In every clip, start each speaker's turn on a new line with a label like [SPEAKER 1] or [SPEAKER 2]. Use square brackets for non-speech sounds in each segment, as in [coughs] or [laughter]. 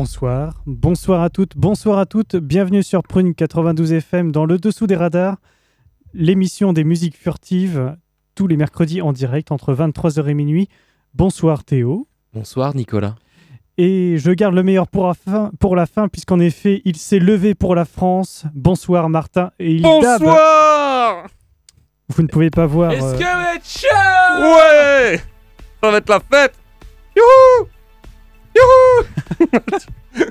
[SPEAKER 1] Bonsoir, bonsoir à toutes, bonsoir à toutes, bienvenue sur Prune 92 FM dans le dessous des radars, l'émission des musiques furtives, tous les mercredis en direct entre 23h et minuit. Bonsoir Théo.
[SPEAKER 2] Bonsoir Nicolas.
[SPEAKER 1] Et je garde le meilleur pour la fin, pour la fin puisqu'en effet, il s'est levé pour la France. Bonsoir Martin et il dab.
[SPEAKER 3] Bonsoir
[SPEAKER 1] Vous ne pouvez pas voir.
[SPEAKER 3] Est-ce
[SPEAKER 1] euh,
[SPEAKER 3] que vous êtes chaud? Ouais Ça va être la fête Youhou Youhou [laughs]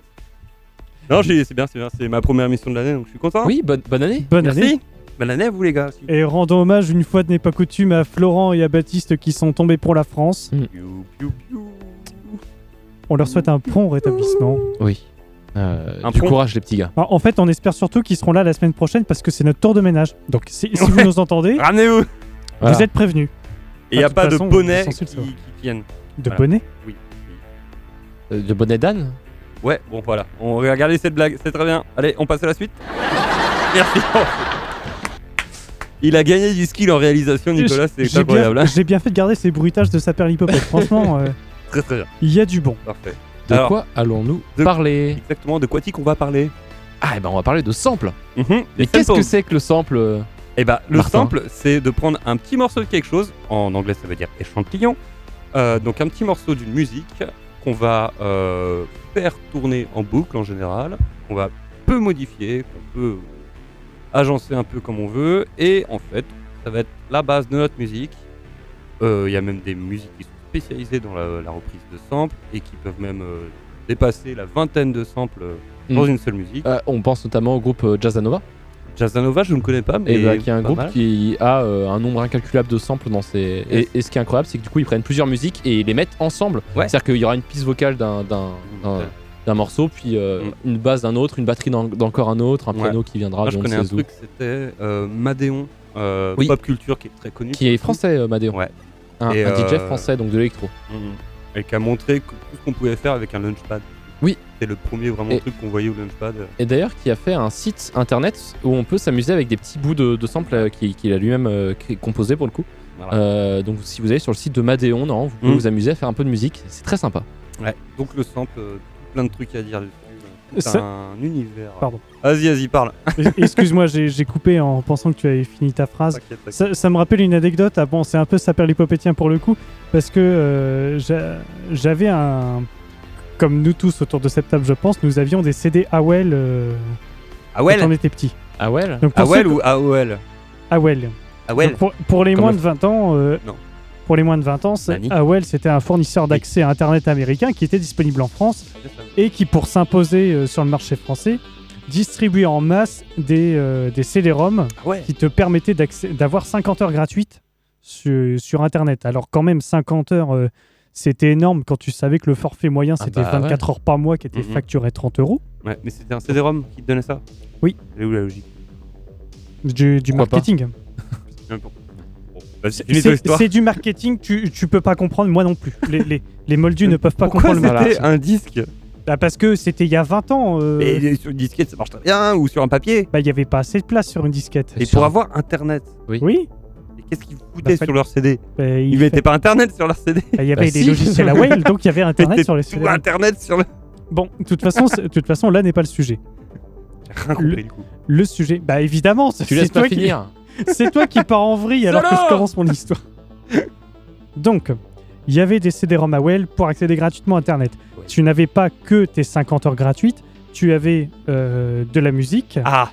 [SPEAKER 3] Non, j'ai- c'est bien, c'est bien, c'est ma première émission de l'année, donc je suis content.
[SPEAKER 2] Oui, bonne, bonne année.
[SPEAKER 1] bonne
[SPEAKER 3] Merci.
[SPEAKER 1] année.
[SPEAKER 3] Bonne année à vous les gars.
[SPEAKER 1] Et rendons hommage une fois n'est pas coutume à Florent et à Baptiste qui sont tombés pour la France.
[SPEAKER 3] Piou, piou, piou.
[SPEAKER 1] On leur souhaite un prompt rétablissement.
[SPEAKER 2] Oui. Euh,
[SPEAKER 3] Un
[SPEAKER 2] du
[SPEAKER 3] pont.
[SPEAKER 2] courage les petits gars.
[SPEAKER 1] En en fait, on espère surtout qu'ils seront là la semaine prochaine parce que c'est notre tour de ménage. Donc, si, si vous nous entendez,
[SPEAKER 3] Ramenez-vous
[SPEAKER 2] Voilà.
[SPEAKER 1] vous êtes prévenus.
[SPEAKER 3] Et il n'y a
[SPEAKER 1] de
[SPEAKER 3] pas de bonnet qui, viennent.
[SPEAKER 1] De
[SPEAKER 3] Voilà.
[SPEAKER 1] bonnet
[SPEAKER 2] Euh, de bonnet d'âne
[SPEAKER 3] Ouais, bon voilà. On va regarder cette blague, c'est très bien. Allez, on passe à la suite. [laughs] Merci. Il a gagné du skill en réalisation, Nicolas, c'est incroyable. hein.
[SPEAKER 1] j'ai bien fait de garder ces bruitages de saperlipopette. [laughs] Franchement, euh,
[SPEAKER 3] Très très bien,
[SPEAKER 1] il y a du bon.
[SPEAKER 3] parfait.
[SPEAKER 2] De
[SPEAKER 3] Alors,
[SPEAKER 2] quoi allons-nous parler
[SPEAKER 3] Exactement, de quoi on va parler
[SPEAKER 2] Ah, et ben on va parler de sample.
[SPEAKER 3] Mhm,
[SPEAKER 2] Mais qu'est-ce
[SPEAKER 3] samples.
[SPEAKER 2] que c'est que le sample euh
[SPEAKER 3] Eh bah, le
[SPEAKER 2] Martin
[SPEAKER 3] sample, c'est de prendre un petit morceau de quelque chose, en anglais ça veut dire échantillon, Euh, donc un petit morceau d'une musique qu'on va euh, faire tourner en boucle en général, qu'on va peu modifier, qu'on peut agencer un peu comme on veut, et en fait, ça va être la base de notre musique. Euh, Il y a même des musiques qui sont spécialisées dans la, la reprise de samples et qui peuvent même euh, dépasser la vingtaine de samples dans
[SPEAKER 2] Mm.
[SPEAKER 3] une seule musique.
[SPEAKER 2] Euh, On pense notamment au groupe Jazzanova,
[SPEAKER 3] Jazzanova, je ne connais pas, mais
[SPEAKER 2] et bah, qui est un groupe
[SPEAKER 3] mal.
[SPEAKER 2] qui a euh, un nombre incalculable de samples dans ses. Et, et ce qui est incroyable, c'est que du coup ils prennent plusieurs musiques et ils les mettent ensemble.
[SPEAKER 3] Ouais.
[SPEAKER 2] C'est-à-dire qu'il y aura une piste vocale d'un d'un- morceau, puis euh,
[SPEAKER 3] Mm.
[SPEAKER 2] une basse d'un autre, une batterie d'en- d'encore un autre, un
[SPEAKER 3] Ouais.
[SPEAKER 2] piano qui viendra
[SPEAKER 3] Moi, je connais un truc, c'était euh, Madéon, euh,
[SPEAKER 2] Oui.
[SPEAKER 3] pop culture qui est très connu.
[SPEAKER 2] Qui est français, Madéon.
[SPEAKER 3] Ouais.
[SPEAKER 2] Un, un DJ français, donc de l'électro.
[SPEAKER 3] Mhm. Et qui a montré tout ce qu'on pouvait faire avec un launchpad. C'est le premier vraiment
[SPEAKER 2] Et-
[SPEAKER 3] truc qu'on voyait au launchpad.
[SPEAKER 2] Et d'ailleurs, qui a fait un site internet où on peut s'amuser avec des petits bouts de, de samples euh, qui- qu'il a lui-même euh, composé pour le coup.
[SPEAKER 3] Voilà.
[SPEAKER 2] Euh, donc, si vous allez sur le site de Madéon, non, vous pouvez
[SPEAKER 3] Mm.
[SPEAKER 2] vous amuser à faire un peu de musique. C'est très sympa.
[SPEAKER 3] Ouais. Donc le sample, euh, plein de trucs à dire dessus. C'est un univers.
[SPEAKER 1] Pardon.
[SPEAKER 3] Vas-y, vas-y, parle. [laughs]
[SPEAKER 1] Excuse-moi, j'ai coupé en pensant que tu avais fini ta phrase. Ça, ça me rappelle une anecdote. Ah bon, c'est un peu saperlipopétien pour le coup, parce que euh, j'a- j'avais un. Comme nous tous autour de cette table, je pense, nous avions des CD AOL euh, quand on était petits.
[SPEAKER 2] Ah ouais
[SPEAKER 1] Donc pour
[SPEAKER 3] Awel
[SPEAKER 1] ceux-
[SPEAKER 3] ou AOL
[SPEAKER 1] AOL. Donc pour, pour les
[SPEAKER 2] Comme
[SPEAKER 1] moins
[SPEAKER 2] le-
[SPEAKER 1] de 20 ans, euh,
[SPEAKER 3] Non.
[SPEAKER 1] pour les moins de 20 ans, c'est-
[SPEAKER 3] Nani
[SPEAKER 1] AOL c'était un fournisseur d'accès à Internet américain qui était disponible en France et qui, pour s'imposer euh, sur le marché français, distribuait en masse des, euh, des CD-ROM
[SPEAKER 3] Ah ouais
[SPEAKER 1] qui te permettaient d'accé- d'avoir 50 heures gratuites sur, sur Internet. Alors quand même 50 heures, euh, c'était énorme quand tu savais que le forfait moyen
[SPEAKER 2] Ah
[SPEAKER 1] c'était
[SPEAKER 2] bah
[SPEAKER 1] 24 heures par mois qui était
[SPEAKER 3] Mhm.
[SPEAKER 1] facturé 30 euros.
[SPEAKER 3] Ouais, mais c'était un CD-ROM qui te donnait ça?
[SPEAKER 1] Oui.
[SPEAKER 3] Elle est où la logique?
[SPEAKER 1] Du, marketing. [laughs] C'est c'est du marketing, tu, tu peux pas comprendre, moi non plus. Les, les, les moldus ne peuvent pas
[SPEAKER 3] Pourquoi
[SPEAKER 1] comprendre le
[SPEAKER 3] c'était
[SPEAKER 1] marketing.
[SPEAKER 3] un disque?
[SPEAKER 1] Bah, parce que c'était il y a 20 ans. euh,
[SPEAKER 3] Mais sur une disquette, ça marche très bien, ou sur un papier?
[SPEAKER 1] bah, il y avait pas assez de place sur une disquette.
[SPEAKER 3] Et
[SPEAKER 2] sur
[SPEAKER 3] pour avoir Internet,
[SPEAKER 1] Oui.
[SPEAKER 3] Qu'est-ce qu'ils foutaient
[SPEAKER 1] Bah,
[SPEAKER 3] sur leur CD
[SPEAKER 1] bah, il,
[SPEAKER 3] Ils
[SPEAKER 1] fait-
[SPEAKER 3] mettaient pas Internet sur leur CD.
[SPEAKER 1] bah, il y avait
[SPEAKER 2] Bah,
[SPEAKER 1] des
[SPEAKER 2] si.
[SPEAKER 1] logiciels AOL, donc il y avait [laughs] Internet sur les
[SPEAKER 3] tout
[SPEAKER 1] CD.
[SPEAKER 3] Internet sur le.
[SPEAKER 1] Bon, de toute façon, toute façon, là n'est pas le sujet.
[SPEAKER 3] Rien compris du coup.
[SPEAKER 1] Le sujet, bah évidemment, c'est
[SPEAKER 2] Tu laisses
[SPEAKER 1] toi
[SPEAKER 2] pas
[SPEAKER 1] qui-
[SPEAKER 2] finir.
[SPEAKER 1] C'est toi qui pars en vrille alors que je commence mon histoire. Donc, il y avait des CD-ROM AOL pour accéder gratuitement à Internet.
[SPEAKER 3] Ouais.
[SPEAKER 1] Tu n'avais pas que tes 50 heures gratuites, tu avais euh, de la musique,
[SPEAKER 3] Ah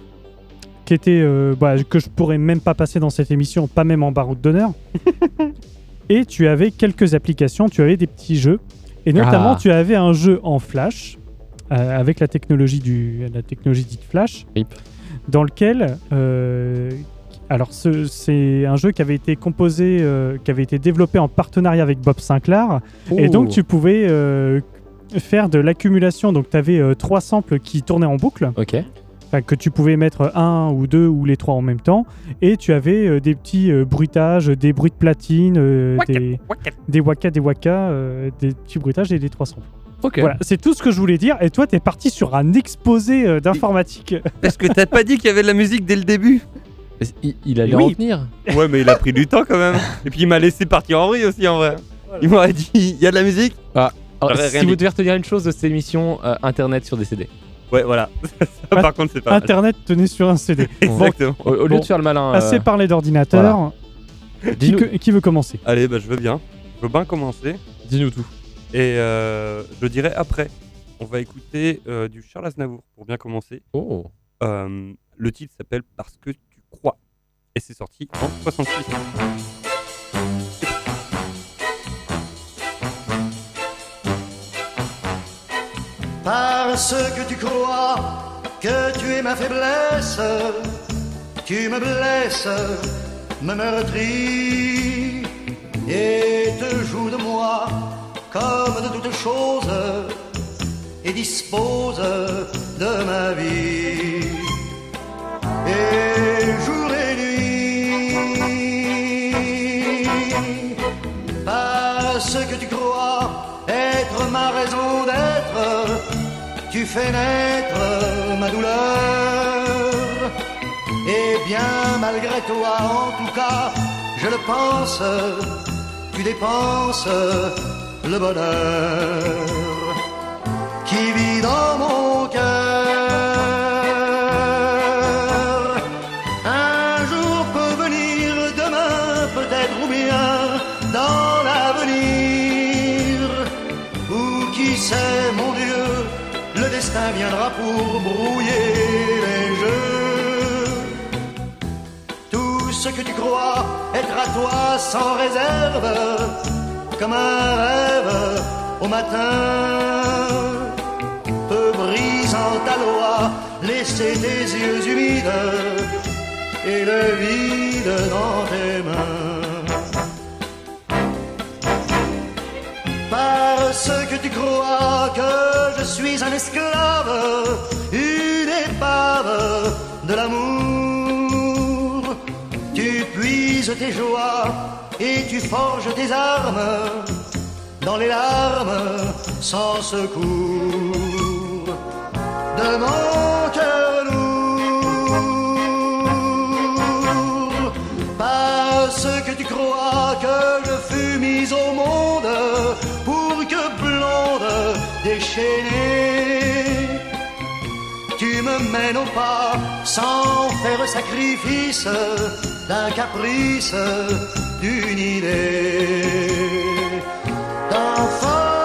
[SPEAKER 1] qui était euh, bah, que je pourrais même pas passer dans cette émission, pas même en baroud d'honneur. [laughs] et tu avais quelques applications, tu avais des petits jeux, et notamment
[SPEAKER 2] Ah.
[SPEAKER 1] tu avais un jeu en Flash euh, avec la technologie du la technologie dite Flash,
[SPEAKER 2] Rip.
[SPEAKER 1] dans lequel euh, alors ce- c'est un jeu qui avait été composé, euh, qui avait été développé en partenariat avec Bob Sinclair, et donc tu pouvais faire de l'accumulation. Donc tu avais trois samples qui tournaient en boucle
[SPEAKER 2] Ok.
[SPEAKER 1] Enfin, que tu pouvais mettre un ou deux ou les trois en même temps, et tu avais euh, des petits euh, bruitages, des bruits de platine, euh, des, des waka, des waka, euh, des petits bruitages et des trois samples.
[SPEAKER 2] Ok.
[SPEAKER 1] Voilà, c'est tout ce que je voulais dire. Et toi, t'es parti sur un exposé euh, d'informatique. [laughs]
[SPEAKER 3] Parce que t'as pas dit qu'il y avait de la musique dès le début?
[SPEAKER 2] Il, il allait
[SPEAKER 1] Oui.
[SPEAKER 2] en venir?
[SPEAKER 3] Ouais, mais il a pris du temps quand même. Et puis il m'a laissé partir en vrille aussi en vrai. Il m'aurait dit il y a de la musique?
[SPEAKER 2] Alors,
[SPEAKER 3] J'aurais rien
[SPEAKER 2] si vous devez retenir une chose de cette émission, euh, Internet sur des CD.
[SPEAKER 3] Ouais, voilà. [laughs] Ça, par contre, c'est pas mal.
[SPEAKER 1] Internet tenait sur un CD. [laughs]
[SPEAKER 3] Exactement.
[SPEAKER 2] Au, au lieu
[SPEAKER 1] Bon.
[SPEAKER 2] de faire le malin. euh,
[SPEAKER 1] Assez parlé d'ordinateur. Qui,
[SPEAKER 2] dis-nous
[SPEAKER 1] que- qui veut commencer?
[SPEAKER 3] Allez, bah je veux bien. Je veux bien commencer.
[SPEAKER 2] dis-nous tout.
[SPEAKER 3] Et euh, je dirais après. On va écouter euh, du Charles Aznavour pour bien commencer.
[SPEAKER 2] Oh.
[SPEAKER 3] Euh, le titre s'appelle Parce que tu crois. Et c'est sorti en 66.
[SPEAKER 4] Parce que tu crois que tu es ma faiblesse, tu me blesses, me meurtris et te joues de moi comme de toutes choses et dispose de ma vie. Et jour et nuit, parce que tu crois être ma raison tu fais naître ma douleur. Et bien malgré toi, en tout cas, je le pense, tu dépenses le bonheur qui vit dans mon cœur. Ce être à toi sans réserve, comme un rêve au matin peu brisant ta loi, laisser tes yeux humides et le vide dans tes mains. Parce que tu crois que je suis un esclave, une épave de l'amour. Tes joies et tu forges tes armes dans les larmes sans secours de mon cœur lourd. Parce que tu crois que je fus mise au monde pour que blonde déchaînée, tu me mènes au pas sans faire sacrifice d'un caprice, d'une idée d'enfant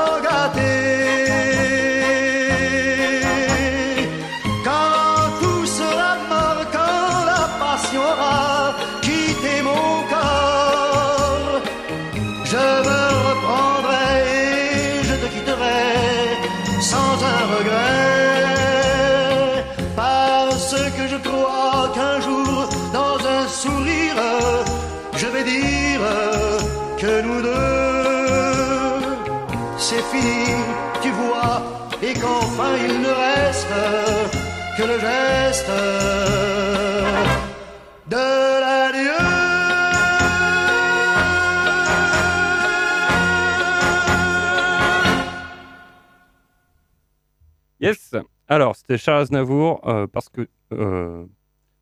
[SPEAKER 4] je vais dire que nous deux, c'est fini, tu vois, et qu'enfin il ne reste que le geste de l'adieu.
[SPEAKER 3] Yes. Alors, c'était Charles Aznavour, euh, parce que euh,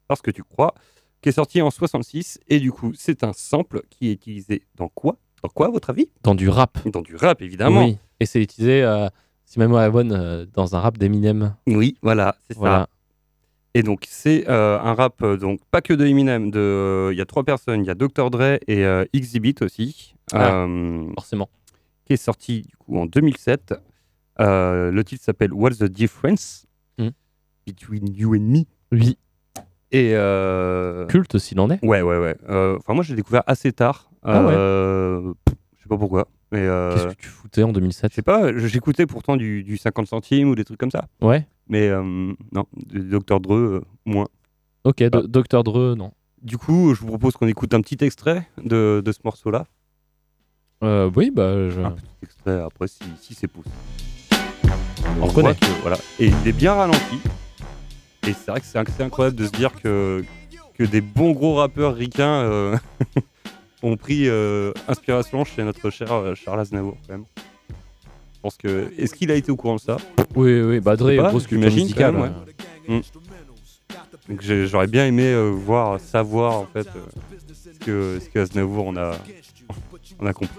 [SPEAKER 3] parce que tu crois, qui est sorti en 66 et du coup, c'est un sample qui est utilisé dans quoi? Dans quoi, à votre avis?
[SPEAKER 2] Dans du rap.
[SPEAKER 3] Dans du rap, évidemment.
[SPEAKER 2] Oui. Et c'est utilisé, euh, si ma mémoire est bonne, euh, dans un rap d'Eminem.
[SPEAKER 3] Oui, voilà, c'est ça.
[SPEAKER 2] Voilà.
[SPEAKER 3] Et donc, c'est euh, un rap, donc pas que de Eminem, de, il y a trois personnes, il y a Dr. Dre et Exhibit aussi,
[SPEAKER 2] Ah. Forcément.
[SPEAKER 3] qui est sorti du coup en 2007. Euh, le titre s'appelle What's the Difference
[SPEAKER 2] Hmm.
[SPEAKER 3] Between You and Me?
[SPEAKER 2] Oui.
[SPEAKER 3] Et euh,
[SPEAKER 2] Culte s'il en est.
[SPEAKER 3] ouais, ouais, ouais. Euh, Enfin, moi, j'ai découvert assez tard.
[SPEAKER 2] Ah ouais.
[SPEAKER 3] Euh, Je sais pas pourquoi, euh,
[SPEAKER 2] Qu'est-ce que tu foutais en 2007
[SPEAKER 3] je sais pas. J'écoutais pourtant du, du 50 centimes ou des trucs comme ça.
[SPEAKER 2] Ouais.
[SPEAKER 3] Mais euh, non, du Dr Dre euh, moins.
[SPEAKER 2] Ok,
[SPEAKER 3] Ah.
[SPEAKER 2] Do- Dr. Dre, non.
[SPEAKER 3] Du coup, je vous propose qu'on écoute un petit extrait de, de ce morceau-là.
[SPEAKER 2] Euh, oui, bah, je...
[SPEAKER 3] Un petit extrait après, si, si c'est poussé.
[SPEAKER 2] On reconnaît.
[SPEAKER 3] que, voilà. Et il est bien ralenti. Et c'est vrai que c'est incroyable de se dire que, que des bons gros rappeurs ricains euh, [laughs] ont pris euh, inspiration chez notre cher euh, Charles Aznavour, quand même. Je pense que. Est-ce qu'il a été au courant de ça?
[SPEAKER 2] Oui, oui, bah, Dre, grosse culture
[SPEAKER 3] j'imagine
[SPEAKER 2] musicale.
[SPEAKER 3] quand même,
[SPEAKER 2] euh,
[SPEAKER 3] Donc J'aurais bien aimé euh, voir, savoir en fait ce que, ce que Aznavour on a, [laughs] on a compris.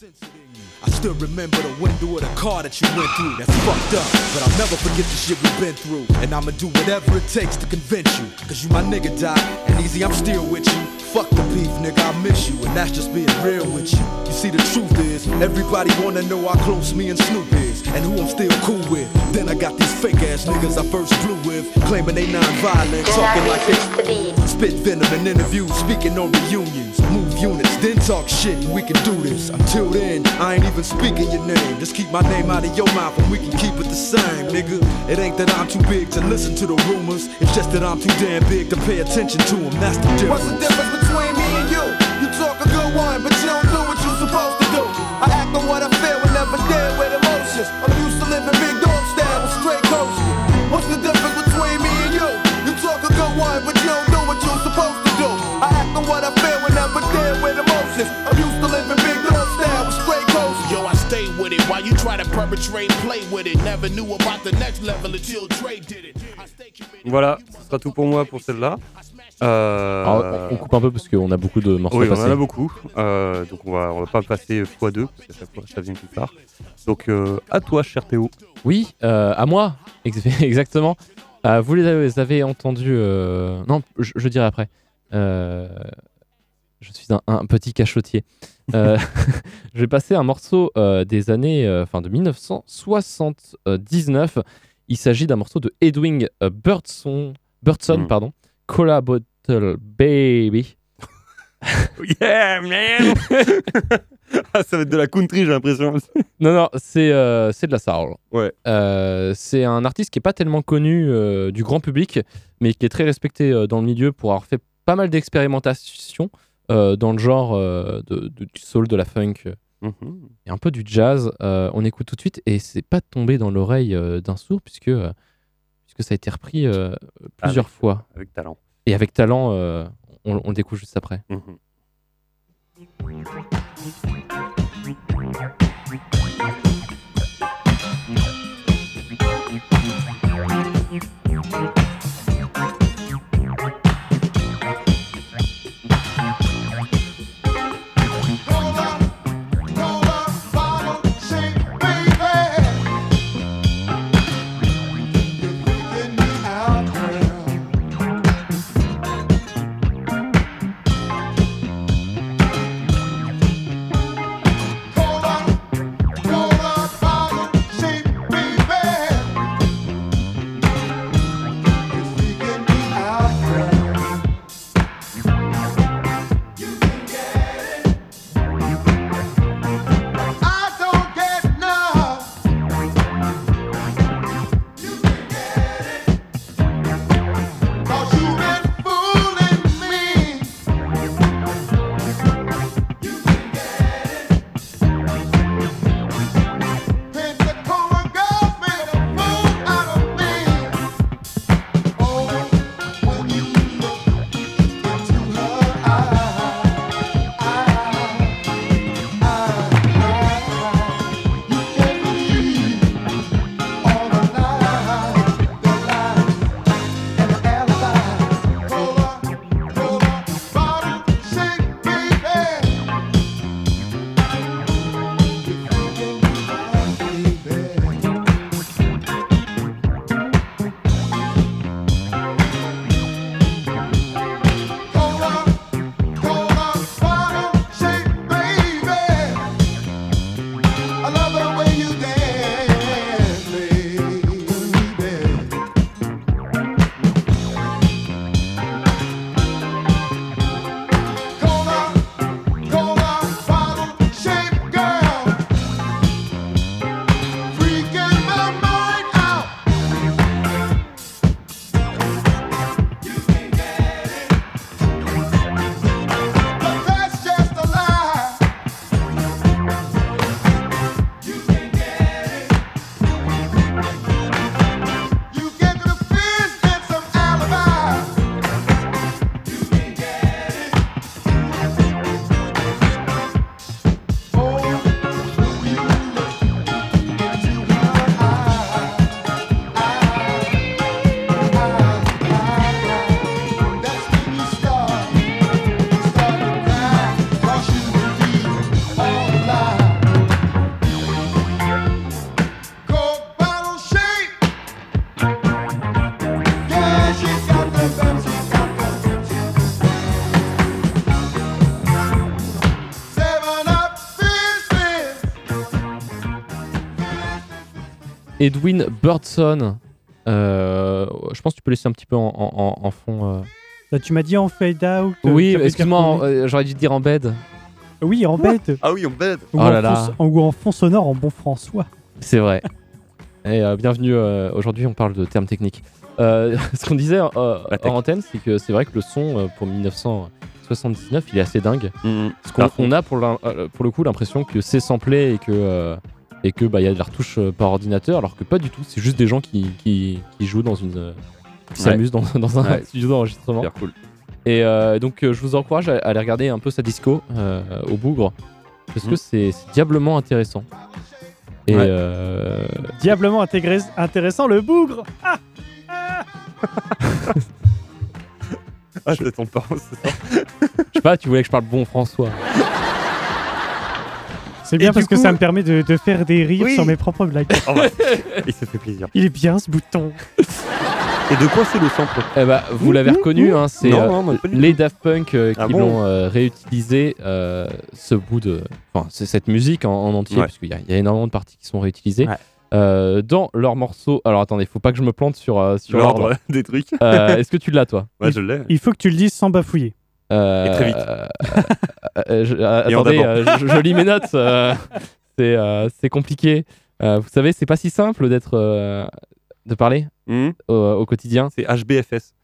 [SPEAKER 5] I still remember the window of the car that you went through. That's fucked up, but I'll never forget the shit we've been through. And I'ma do whatever it takes to convince you. Cause you my nigga, Doc. And easy, I'm still with you. Fuck the beef, nigga, I miss you. And that's just being real with you. You see, the truth is, everybody wanna know how close me and Snoop is. And who I'm still cool with. Then I got these fake ass niggas I first blew with. Claiming they non-violent, talking like they Spit venom in interviews, speaking on reunions. Units, then talk shit, and we can do this. Until then, I ain't even speaking your name. Just keep my name out of your mouth, and we can keep it the same, nigga. It ain't that I'm too big to listen to the rumors. It's just that I'm too damn big to pay attention to them. That's
[SPEAKER 6] the difference.
[SPEAKER 3] Voilà, ce sera tout pour moi pour celle-là. Euh,
[SPEAKER 2] alors, on coupe un peu parce qu'on a beaucoup de morceaux
[SPEAKER 3] Oui,
[SPEAKER 2] à
[SPEAKER 3] on en
[SPEAKER 2] passer.
[SPEAKER 3] a beaucoup. Euh, donc on va, on va pas passer x2 parce qu'à chaque fois ça vient plus tard. Donc euh, à toi, cher Théo.
[SPEAKER 2] Oui, euh, à moi, Ex- [laughs] exactement. Euh, vous les avez, entendus. euh, Non, je, je dirai après. Je suis un, un petit cachotier. Euh, [laughs] je vais passer un morceau euh, des années, euh, enfin de 1979. Il s'agit d'un morceau de Edwin Birdson, Birdson,
[SPEAKER 3] Mm.
[SPEAKER 2] pardon, Cola Bottle Baby. [laughs]
[SPEAKER 3] Yeah, man [laughs] Ah, Ça va être de la country, j'ai l'impression.
[SPEAKER 2] Non, non, c'est c'est de la soul.
[SPEAKER 3] Ouais.
[SPEAKER 2] C'est un artiste qui est pas tellement connu du grand public, mais qui est très respecté dans le milieu pour avoir fait pas mal d'expérimentations euh, dans le genre euh, de, de- du soul, de la funk euh,
[SPEAKER 3] Mhm.
[SPEAKER 2] et un peu du jazz. On écoute tout de suite et c'est pas tombé dans l'oreille d'un sourd puisque, puisque ça a été repris plusieurs fois.
[SPEAKER 3] Avec talent.
[SPEAKER 2] Et avec talent, on, on le découvre juste après.
[SPEAKER 3] Mhm.
[SPEAKER 2] Edwin Birdson. Euh, je pense que tu peux laisser un petit peu en, en- en- en fond. euh.
[SPEAKER 1] Là, tu m'as dit en fade out.
[SPEAKER 2] Oui,
[SPEAKER 1] veut dire
[SPEAKER 2] excuse-moi, en- euh, j'aurais dû te dire en bed.
[SPEAKER 1] Oui, en bête.
[SPEAKER 3] Ah oui, on bête.
[SPEAKER 1] Ou,
[SPEAKER 2] Oh
[SPEAKER 1] en
[SPEAKER 2] là là.
[SPEAKER 1] fond- ou en fond sonore en bon François.
[SPEAKER 2] C'est vrai. [laughs] Et euh, bienvenue. euh, Aujourd'hui, on parle de termes techniques. Euh, [laughs] ce qu'on disait euh, en antenne, c'est que c'est vrai que le son euh, pour 1979, il est assez dingue.
[SPEAKER 3] Mhm.
[SPEAKER 2] Parce qu'on on a pour, euh, pour le coup l'impression que c'est samplé et que euh, et que bah il y a de la retouche euh, par ordinateur, alors que pas du tout. C'est juste des gens qui, qui, qui jouent dans une euh, qui
[SPEAKER 3] Ouais.
[SPEAKER 2] s'amusent dans, [laughs] dans un
[SPEAKER 3] Ouais.
[SPEAKER 2] studio d'enregistrement.
[SPEAKER 3] Super cool.
[SPEAKER 2] Et euh, donc euh, je vous encourage à, à aller regarder un peu sa disco euh, au Bougre parce que
[SPEAKER 3] Mhm.
[SPEAKER 2] c'est diablement intéressant. Et
[SPEAKER 3] Ouais.
[SPEAKER 2] euh,
[SPEAKER 1] Diablement intégré- intéressant, le bougre.
[SPEAKER 3] Ah, je tombe pas. c'est ça. [laughs]
[SPEAKER 2] je sais pas, tu voulais que je parle bon François. [laughs]
[SPEAKER 1] C'est bien parce que
[SPEAKER 3] coup-
[SPEAKER 1] ça me permet de, de faire des rires
[SPEAKER 3] Oui.
[SPEAKER 1] sur mes propres blagues.
[SPEAKER 3] Oh, ouais. [laughs] Il se fait plaisir.
[SPEAKER 1] Il est bien ce bouton.
[SPEAKER 3] Et de quoi c'est le sample?
[SPEAKER 2] Eh bah, vous l'avez reconnu, hein, c'est euh, les Daft Punk euh, qui
[SPEAKER 3] Ah bon?
[SPEAKER 2] l'ont euh, réutilisé euh, ce bout de, enfin c'est cette musique en, en entier
[SPEAKER 3] Ouais.
[SPEAKER 2] parce qu'il y, a- il y a énormément de parties qui sont réutilisées
[SPEAKER 3] Ouais.
[SPEAKER 2] euh, dans leurs morceaux. Alors attendez, faut pas que je me plante sur euh, sur l'ordre. [laughs]
[SPEAKER 3] Des trucs.
[SPEAKER 2] Euh, Est-ce que tu l'as toi?
[SPEAKER 3] Ouais, je l'ai.
[SPEAKER 1] Il faut que tu le dises sans bafouiller.
[SPEAKER 2] Euh,
[SPEAKER 3] Et très vite.
[SPEAKER 2] euh, euh, je- euh,
[SPEAKER 3] Et en
[SPEAKER 2] attendez, euh, je, je lis mes notes. euh, [laughs] c'est euh, c'est compliqué. Euh, vous savez, c'est pas si simple d'être euh, de parler
[SPEAKER 3] Mhm.
[SPEAKER 2] au, au quotidien.
[SPEAKER 3] C'est HBFS.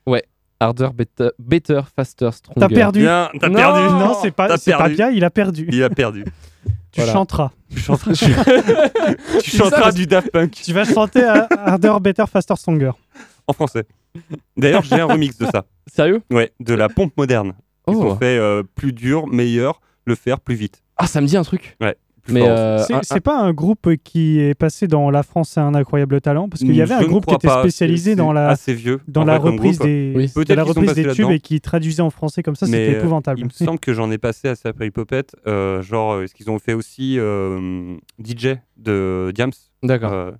[SPEAKER 2] Harder, better, better faster, stronger.
[SPEAKER 1] T'as perdu.
[SPEAKER 3] Bien,
[SPEAKER 2] Non.
[SPEAKER 3] perdu.
[SPEAKER 1] Non, c'est pas, pas bien, il a perdu.
[SPEAKER 3] Il a perdu.
[SPEAKER 1] Tu [laughs]
[SPEAKER 2] Voilà.
[SPEAKER 1] chanteras.
[SPEAKER 3] Tu chanteras, [laughs] tu chanteras du Daft Punk
[SPEAKER 1] Tu vas chanter à Harder, Better, Faster, Stronger.
[SPEAKER 3] en français. D'ailleurs, j'ai un remix de ça.
[SPEAKER 2] Sérieux?
[SPEAKER 3] Ouais, de la pompe moderne. Ils
[SPEAKER 2] Oh.
[SPEAKER 3] ont fait euh, plus dur, meilleur, le faire plus vite.
[SPEAKER 2] Ah, ça me dit un truc.
[SPEAKER 3] Plus
[SPEAKER 2] Mais euh,
[SPEAKER 1] C'est pas un groupe qui est passé dans La France a un incroyable talent Parce qu'il y avait
[SPEAKER 3] Je
[SPEAKER 1] un groupe qui était
[SPEAKER 3] pas.
[SPEAKER 1] spécialisé dans la,
[SPEAKER 3] assez vieux.
[SPEAKER 1] dans la
[SPEAKER 3] vrai,
[SPEAKER 1] reprise des,
[SPEAKER 2] Oui.
[SPEAKER 1] de
[SPEAKER 3] Peut-être
[SPEAKER 1] la reprise des tubes et qui traduisait en français comme ça, c'était
[SPEAKER 3] euh,
[SPEAKER 1] épouvantable.
[SPEAKER 3] Il me semble que j'en ai passé à Sapri Popette. Euh, genre, est-ce qu'ils ont fait aussi euh, DJ de Diams?
[SPEAKER 2] D'accord.
[SPEAKER 3] Euh,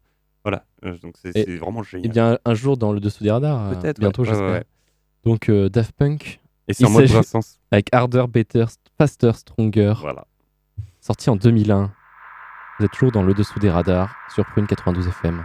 [SPEAKER 3] Voilà. Donc c'est
[SPEAKER 2] Et-
[SPEAKER 3] vraiment génial.
[SPEAKER 2] Eh bien, un jour dans le dessous des radars.
[SPEAKER 3] Peut-être.
[SPEAKER 2] Bientôt,
[SPEAKER 3] ouais. Ouais,
[SPEAKER 2] j'espère.
[SPEAKER 3] ouais.
[SPEAKER 2] Donc, euh, Daft Punk
[SPEAKER 3] Et c'est en mode Brassens.
[SPEAKER 2] avec Harder, Better, Faster, Stronger,
[SPEAKER 3] Voilà.
[SPEAKER 2] sorti en 2001. Vous êtes toujours dans le dessous des radars sur Prune 92 FM.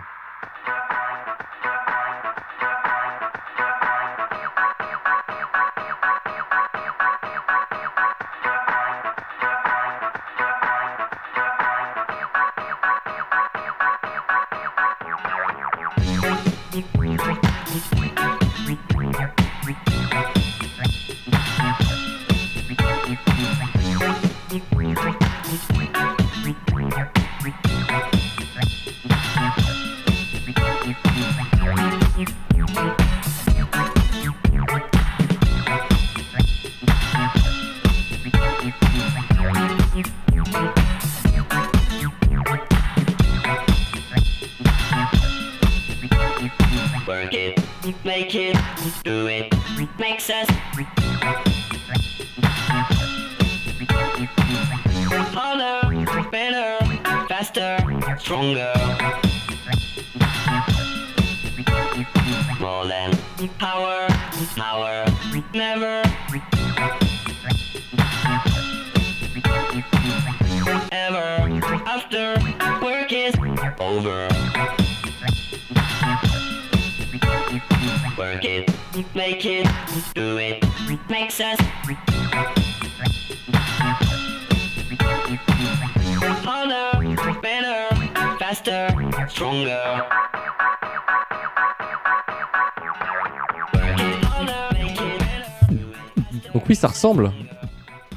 [SPEAKER 7] Over. Work it, make it, do it, makes us harder, better, faster, stronger.
[SPEAKER 2] Donc, oui, ça ressemble.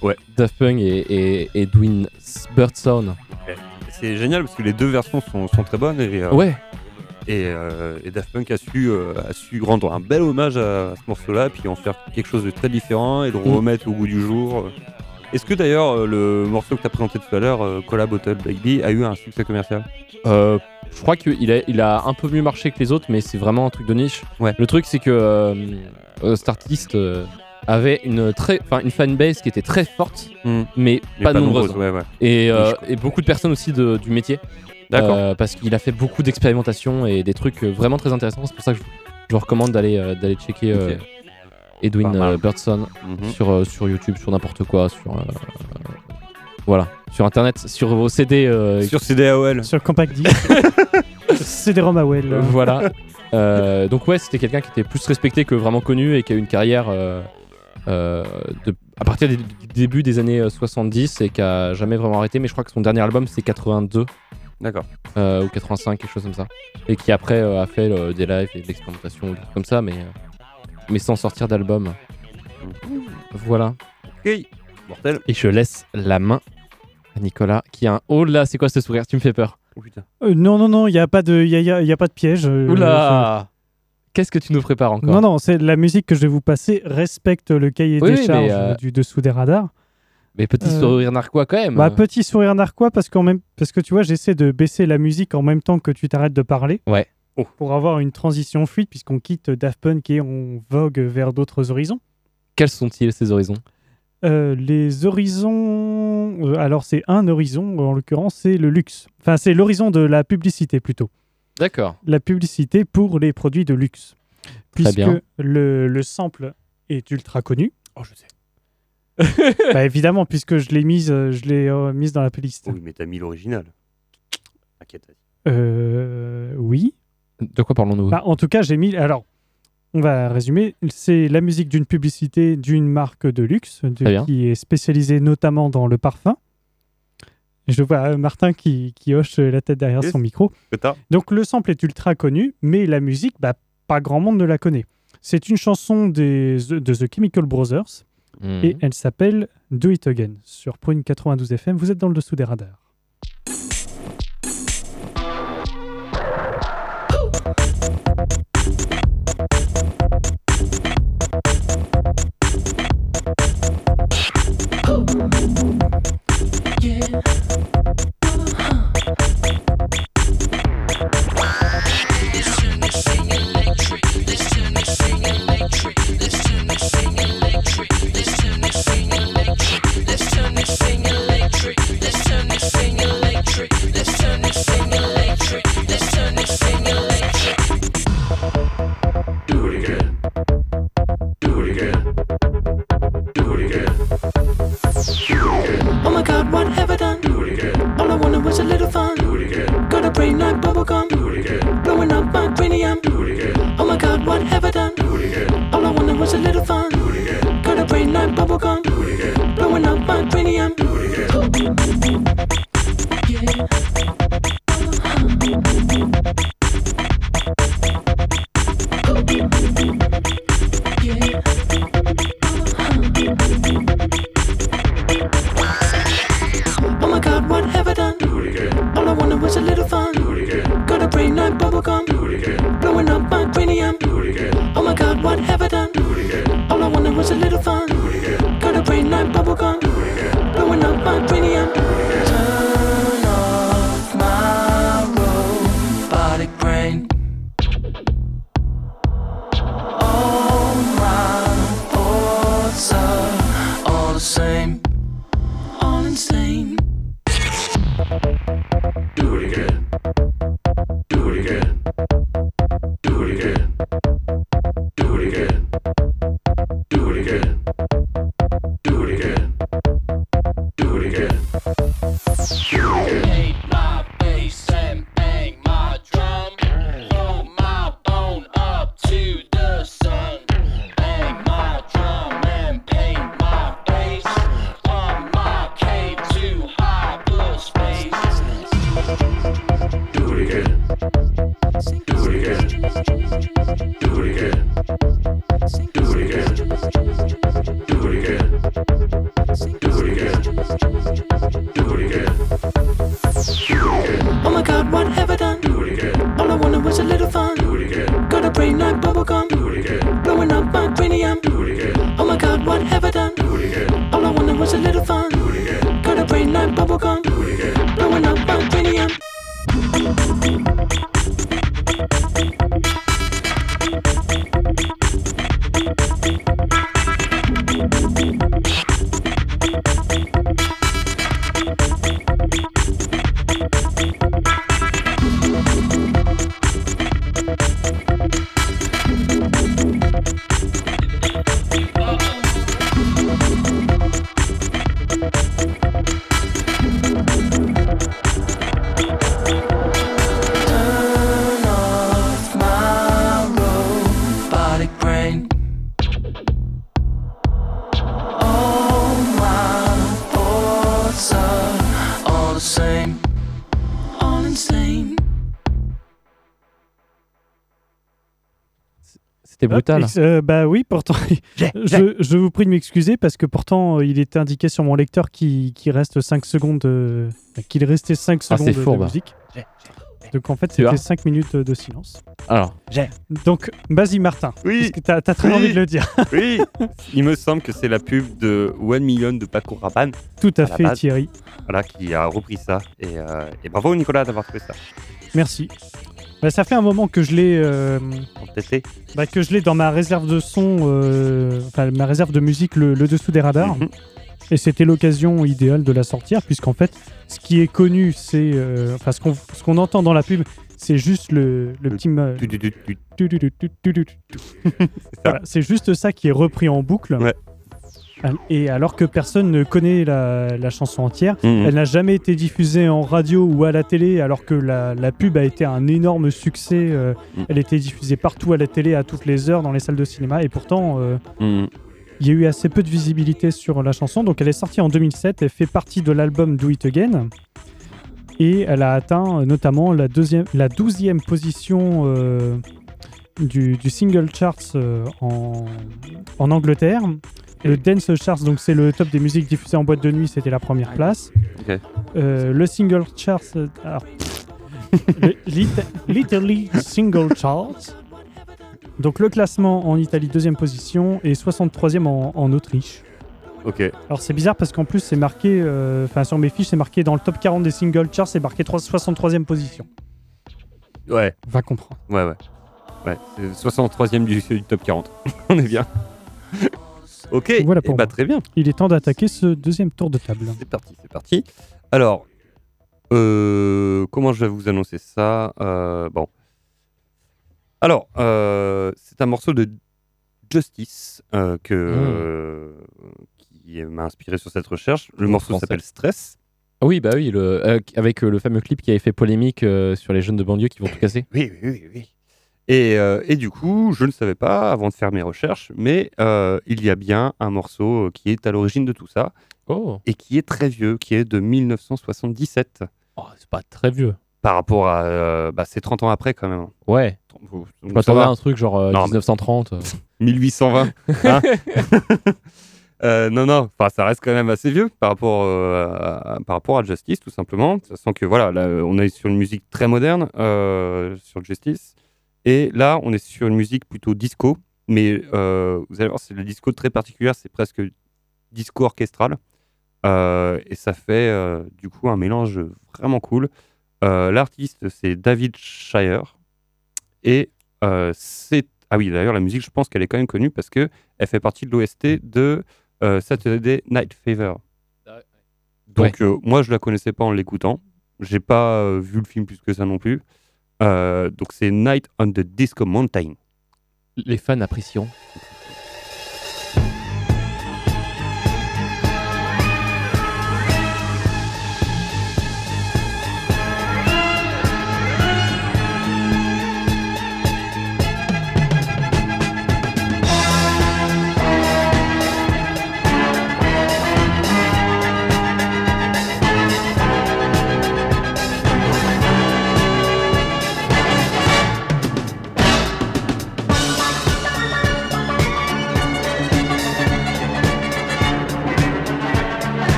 [SPEAKER 3] Ouais.
[SPEAKER 2] Daft Punk et, et, et Edwin Birdson.
[SPEAKER 3] C'est génial parce que les deux versions sont, sont très bonnes et, euh,
[SPEAKER 2] Ouais.
[SPEAKER 3] et, euh, et Daft Punk a su, euh, a su rendre un bel hommage à, ce morceau-là, puis en faire quelque chose de très différent et de le
[SPEAKER 2] Mm.
[SPEAKER 3] remettre au goût du jour. Est-ce que d'ailleurs le morceau que tu as présenté tout à l'heure, Cola Bottle Baby, a eu un succès commercial?
[SPEAKER 2] Euh, je crois qu'il a, il a un peu mieux marché que les autres, mais c'est vraiment un truc de niche.
[SPEAKER 3] Ouais.
[SPEAKER 2] Le truc, c'est que euh, euh, cet artiste euh, avait une, très, enfin, une fanbase qui était très forte,
[SPEAKER 3] Mm.
[SPEAKER 2] mais
[SPEAKER 3] Mais
[SPEAKER 2] pas, nombreuse.
[SPEAKER 3] ouais, ouais.
[SPEAKER 2] Et, euh, et beaucoup de personnes aussi de- du métier.
[SPEAKER 3] D'accord.
[SPEAKER 2] Euh, parce qu'il a fait beaucoup d'expérimentations et des trucs euh, vraiment très intéressants. C'est pour ça que je, je vous recommande d'aller euh, d'aller checker euh. Edwin Birdson
[SPEAKER 3] Mhm.
[SPEAKER 2] sur, euh, sur YouTube, sur n'importe quoi, sur euh, voilà, sur internet, sur vos CD. euh,
[SPEAKER 3] Sur CDAOL.
[SPEAKER 1] Sur Compact Disc. Des Romawell.
[SPEAKER 2] Euh, voilà. Euh, donc ouais, c'était quelqu'un qui était plus respecté que vraiment connu et qui a eu une carrière euh, de, à partir des- du début des années euh, 70 et qui a jamais vraiment arrêté. Mais je crois que son dernier album c'est 82
[SPEAKER 3] D'accord.
[SPEAKER 2] euh, ou 85, quelque chose comme ça. Et qui après euh, a fait euh, des lives et de l'expérimentation ou des trucs comme ça, mais, euh, mais sans sortir d'album. Voilà.
[SPEAKER 3] Ok. Mortel.
[SPEAKER 2] Et je laisse la main à Nicolas qui a un... Oh là, c'est quoi ce sourire? Tu me fais peur.
[SPEAKER 3] Oh putain.
[SPEAKER 1] Euh, non, non, non, il n'y a, pas de- y a, y a- y a pas de piège. euh,
[SPEAKER 2] Oula Qu'est-ce que tu nous prépares encore
[SPEAKER 1] Non, non, c'est la musique que je vais vous passer respecte le cahier
[SPEAKER 2] Oui,
[SPEAKER 1] des
[SPEAKER 2] oui,
[SPEAKER 1] charges
[SPEAKER 2] euh,
[SPEAKER 1] du dessous des radars.
[SPEAKER 2] Mais petit
[SPEAKER 1] Euh,
[SPEAKER 2] sourire narquois quand même.
[SPEAKER 1] Bah, petit sourire narquois parce, qu'en même... parce que tu vois, j'essaie de baisser la musique en même temps que tu t'arrêtes de parler.
[SPEAKER 2] Ouais.
[SPEAKER 3] Oh.
[SPEAKER 1] Pour avoir une transition fluide, puisqu'on quitte Daft Punk et on vogue vers d'autres horizons.
[SPEAKER 2] Quels sont-ils ces horizons
[SPEAKER 1] Euh, les horizons. alors, c'est un horizon, en l'occurrence, c'est le luxe. Enfin, c'est l'horizon de la publicité plutôt.
[SPEAKER 2] D'accord.
[SPEAKER 1] La publicité pour les produits de luxe.
[SPEAKER 2] Très
[SPEAKER 1] Puisque
[SPEAKER 2] bien.
[SPEAKER 1] Le, le sample est ultra connu.
[SPEAKER 3] Oh, je sais. [laughs]
[SPEAKER 1] bah, évidemment, puisque je l'ai mise, euh, je l'ai euh, mise dans la playlist.
[SPEAKER 3] Oui, mais t'as mis l'original. T'inquiète.
[SPEAKER 1] Euh, oui.
[SPEAKER 2] De quoi parlons-nous?
[SPEAKER 1] Bah, en tout cas, j'ai mis. Alors, on va résumer. C'est la musique d'une publicité d'une marque de luxe de-
[SPEAKER 2] Très bien.
[SPEAKER 1] qui est spécialisée notamment dans le parfum. Je vois euh, Martin qui, qui hoche la tête derrière
[SPEAKER 3] Yes.
[SPEAKER 1] son micro. Donc, le sample est ultra connu, mais la musique, bah, pas grand monde ne la connaît. C'est une chanson des, de The Chemical Brothers
[SPEAKER 2] Mhm.
[SPEAKER 1] et elle s'appelle Do It Again sur Prune 92 FM. Vous êtes dans le dessous des radars.
[SPEAKER 8] Oh bubblegum.
[SPEAKER 2] Brutal.
[SPEAKER 1] Euh, bah oui, pourtant, [laughs] je, je vous prie de m'excuser parce que pourtant, euh, il était indiqué sur mon lecteur qu'il qu'il reste 5 secondes, euh, qu'il restait 5
[SPEAKER 2] Ah,
[SPEAKER 1] secondes de
[SPEAKER 2] fourbe.
[SPEAKER 1] musique. Donc en fait, c'était 5 minutes de silence.
[SPEAKER 2] Alors,
[SPEAKER 1] Donc, vas-y Martin,
[SPEAKER 3] Oui.
[SPEAKER 1] parce que t'as as très
[SPEAKER 3] Oui.
[SPEAKER 1] envie de le dire. [laughs]
[SPEAKER 3] Oui, il me semble que c'est la pub de One Million de Paco Rabanne,
[SPEAKER 1] Tout à fait. Thierry,
[SPEAKER 3] voilà, qui a repris ça. Et, euh, et bravo Nicolas d'avoir trouvé ça.
[SPEAKER 1] merci. Bah, ça fait un moment que je l'ai. Euh, bah, que je l'ai dans ma réserve de son, euh, ma réserve de musique, le, dessous des radars. Et c'était l'occasion idéale de la sortir, puisqu'en fait, ce qui est connu, c'est. Euh, enfin, ce qu'on entend dans la pub, c'est juste le, le petit. c'est juste ça qui est repris en boucle.
[SPEAKER 3] Ouais.
[SPEAKER 1] Et alors que personne ne connaît la, la chanson entière,
[SPEAKER 3] Mhm.
[SPEAKER 1] elle n'a jamais été diffusée en radio ou à la télé, alors que la, la pub a été un énorme succès. euh,
[SPEAKER 3] Mm.
[SPEAKER 1] Elle était diffusée partout à la télé, à toutes les heures, dans les salles de cinéma. Et pourtant, euh,
[SPEAKER 3] Mhm.
[SPEAKER 1] il y a eu assez peu de visibilité sur la chanson. Donc elle est sortie en 2007, elle fait partie de l'album Do It Again. Et elle a atteint euh, notamment la, deuxième, la 12e position euh, du, du single charts en, en Angleterre. Le Dance Charts, donc c'est le top des musiques diffusées en boîte de nuit, c'était la première place. Euh, le single charts, euh, alors, le [laughs] lit- literally single charts. Donc le classement en Italie, deuxième position, et 63e en, en Autriche.
[SPEAKER 3] Ok.
[SPEAKER 1] Alors c'est bizarre parce qu'en plus c'est marqué, euh, enfin sur mes fiches c'est marqué dans le top 40 des single charts, c'est marqué 3 63e position.
[SPEAKER 3] Ouais,
[SPEAKER 1] Va comprendre.
[SPEAKER 3] ouais, ouais. Ouais, c'est 63ème du, du top 40. [laughs] On est bien. Ok,
[SPEAKER 1] Voilà
[SPEAKER 3] eh
[SPEAKER 1] pour
[SPEAKER 3] bah,
[SPEAKER 1] moi.
[SPEAKER 3] très bien.
[SPEAKER 1] Il est temps d'attaquer ce deuxième tour de table.
[SPEAKER 3] C'est parti, c'est parti. Alors, euh, comment je vais vous annoncer ça Euh, Bon. Alors, euh, c'est un morceau de Justice que, euh, qui m'a inspiré sur cette recherche. Le morceau s'appelle Stress.
[SPEAKER 2] Ah oui, bah oui, le, avec le fameux clip qui avait fait polémique sur les jeunes de banlieue qui vont tout casser.
[SPEAKER 3] Oui, oui, oui, oui. Et, euh, et du coup, je ne savais pas avant de faire mes recherches, mais euh, il y a bien un morceau euh, qui est à l'origine de tout ça
[SPEAKER 2] Oh,
[SPEAKER 3] et qui est très vieux, qui est de 1977.
[SPEAKER 2] Oh, c'est pas très vieux.
[SPEAKER 3] Par rapport à. euh, bah, c'est 30 ans après quand même.
[SPEAKER 2] Ouais,
[SPEAKER 3] Donc,
[SPEAKER 2] m'attendais
[SPEAKER 3] va.
[SPEAKER 2] à un truc genre
[SPEAKER 3] Non, mais-
[SPEAKER 2] 1930. euh. [laughs]
[SPEAKER 3] 1820. hein [laughs] [laughs] Euh, non, non, enfin, ça reste quand même assez vieux par rapport, euh, à, par rapport à Justice, tout simplement. Sachant que voilà, là, on est sur une musique très moderne euh, sur Justice. Et là, on est sur une musique plutôt disco. Mais euh, vous allez voir, c'est le disco très particulier, c'est presque disco orchestral. Euh, et ça fait euh, du coup un mélange vraiment cool. Euh, L'artiste, c'est David Shire. Et euh, c'est. Ah oui, d'ailleurs, la musique, je pense qu'elle est quand même connue parce que elle fait partie de l'OST de euh, Saturday Night Fever. Donc, euh, moi, je la connaissais pas en l'écoutant. J'ai pas euh, vu le film plus que ça non plus. Euh, donc, c'est Night on the Disco Mountain.
[SPEAKER 2] Les fans apprécieront.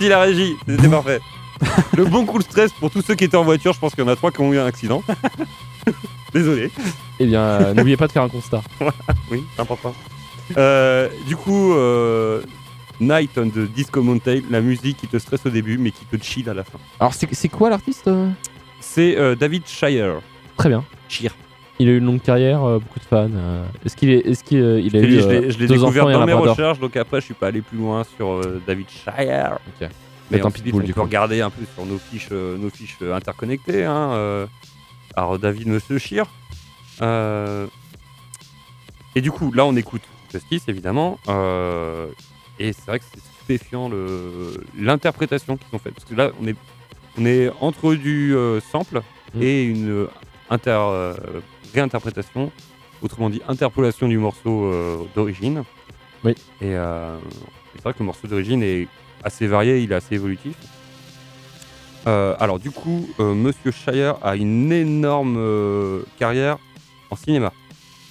[SPEAKER 3] Merci la régie, c'était parfait. [laughs] Le bon coup de stress pour tous ceux qui étaient en voiture, je pense qu'il y en a trois qui ont eu un accident. [laughs] Désolé.
[SPEAKER 2] Eh bien, euh, n'oubliez pas de faire un constat. [laughs]
[SPEAKER 3] Oui, c'est important. Euh, du coup, euh, Night on the Disco Mountain, la musique qui te stresse au début, mais qui te chill à la fin.
[SPEAKER 2] Alors, c'est c'est quoi l'artiste
[SPEAKER 3] C'est euh, David Shire.
[SPEAKER 2] Très bien.
[SPEAKER 3] Shire.
[SPEAKER 2] Il a eu une longue carrière, euh, beaucoup de fans. euh, Est-ce qu'il est, est-ce qu'il euh, il a
[SPEAKER 3] Je
[SPEAKER 2] eu
[SPEAKER 3] je l'ai découvert dans mes recherches, donc après je suis pas allé plus loin sur David Shire.
[SPEAKER 2] Ok.
[SPEAKER 3] Mais ensuite, on peut
[SPEAKER 2] coup.
[SPEAKER 3] regarder un peu sur nos fiches, nos fiches interconnectées. Hein. Alors David Monsieur Shire. Et du coup, là on écoute Justice évidemment. Et c'est vrai que c'est stupéfiant le- l'interprétation qu'ils ont faite. Parce que là on est, on est entre du sample
[SPEAKER 2] Mm.
[SPEAKER 3] et une inter, réinterprétation, autrement dit interpolation du morceau euh, d'origine.
[SPEAKER 2] Oui.
[SPEAKER 3] Et euh, c'est vrai que le morceau d'origine est assez varié, il est assez évolutif. Euh, alors du coup, euh, Monsieur Shire a une énorme euh, carrière en cinéma.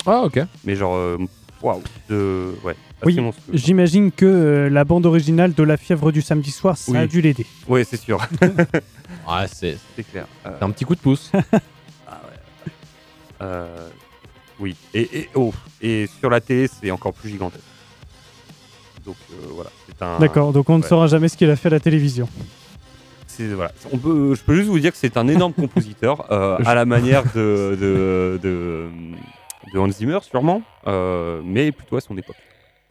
[SPEAKER 2] Ah, ok.
[SPEAKER 3] Mais genre, waouh, de... ouais.
[SPEAKER 1] Oui, j'imagine que euh, la bande originale de La fièvre du samedi soir, ça
[SPEAKER 3] Oui.
[SPEAKER 1] a dû l'aider.
[SPEAKER 3] Ouais, c'est sûr, [laughs]
[SPEAKER 2] Ouais, c'est
[SPEAKER 3] c'est clair. Euh,
[SPEAKER 2] c'est un petit coup de pouce. [laughs]
[SPEAKER 3] euh, oui, et, et, oh, et sur la télé, c'est encore plus gigantesque. Donc euh, voilà, c'est un.
[SPEAKER 1] D'accord, donc on ne
[SPEAKER 3] ouais.
[SPEAKER 1] saura jamais ce qu'il a fait à la télévision.
[SPEAKER 3] voilà. On peut, je peux juste vous dire que c'est un énorme [laughs] compositeur, euh, à la manière de, de, de, de Hans Zimmer, sûrement, euh, mais plutôt à son époque.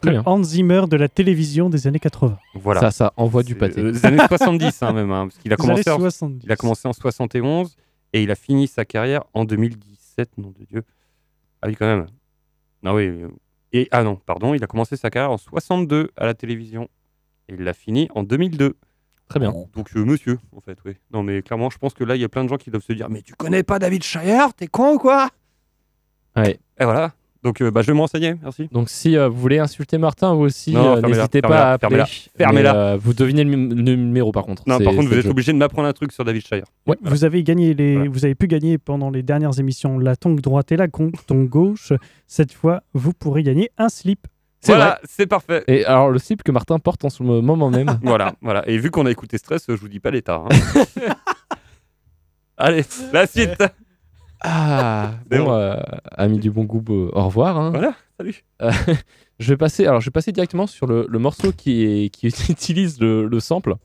[SPEAKER 2] Très
[SPEAKER 1] Le
[SPEAKER 2] bien.
[SPEAKER 1] Hans Zimmer de la télévision des années 80.
[SPEAKER 3] Voilà.
[SPEAKER 2] Ça, ça envoie du pâté.
[SPEAKER 3] euh, des années 70 hein, [laughs] même, hein, parce qu'il a commencé, en,
[SPEAKER 1] 70.
[SPEAKER 3] il a commencé en 71 et il a fini sa carrière en 2017, nom de Dieu. Ah oui, quand même. Ah oui. euh, Et, ah non, pardon, il a commencé sa carrière en 62 à la télévision et il l'a fini en 2002.
[SPEAKER 2] Très bien.
[SPEAKER 3] Donc euh, monsieur, en fait, oui. Non mais clairement, je pense que là, il y a plein de gens qui doivent se dire, mais tu connais pas David Shire T'es con ou quoi?
[SPEAKER 2] Ouais.
[SPEAKER 3] Et voilà. Donc euh, bah, je vais me renseigner, merci.
[SPEAKER 2] Donc, si euh, vous voulez insulter Martin, vous aussi, euh, n'hésitez pas à appeler.
[SPEAKER 3] fermez-la,
[SPEAKER 2] euh, vous devinez le, num- le numéro, par contre.
[SPEAKER 3] Non, par contre, vous êtes obligé de m'apprendre un truc sur David Shire.
[SPEAKER 2] Ouais.
[SPEAKER 1] Vous avez gagné les,
[SPEAKER 3] Voilà.
[SPEAKER 1] vous avez pu gagner pendant les dernières émissions la tongue droite et la tongue gauche. Cette fois, vous pourrez gagner un slip.
[SPEAKER 2] C'est
[SPEAKER 3] Voilà, c'est parfait.
[SPEAKER 2] Et alors, le slip que Martin porte en ce moment même. [laughs]
[SPEAKER 3] voilà, voilà. Et vu qu'on a écouté Stress, je vous dis pas l'état. hein. [laughs] Allez, la suite.
[SPEAKER 2] Ah, bon, euh, ami du bon goût, euh, au revoir. hein.
[SPEAKER 3] Voilà, salut.
[SPEAKER 2] Euh, [laughs] je vais passer, alors je vais passer directement sur le, le morceau qui, est, qui [laughs] utilise le, le sample.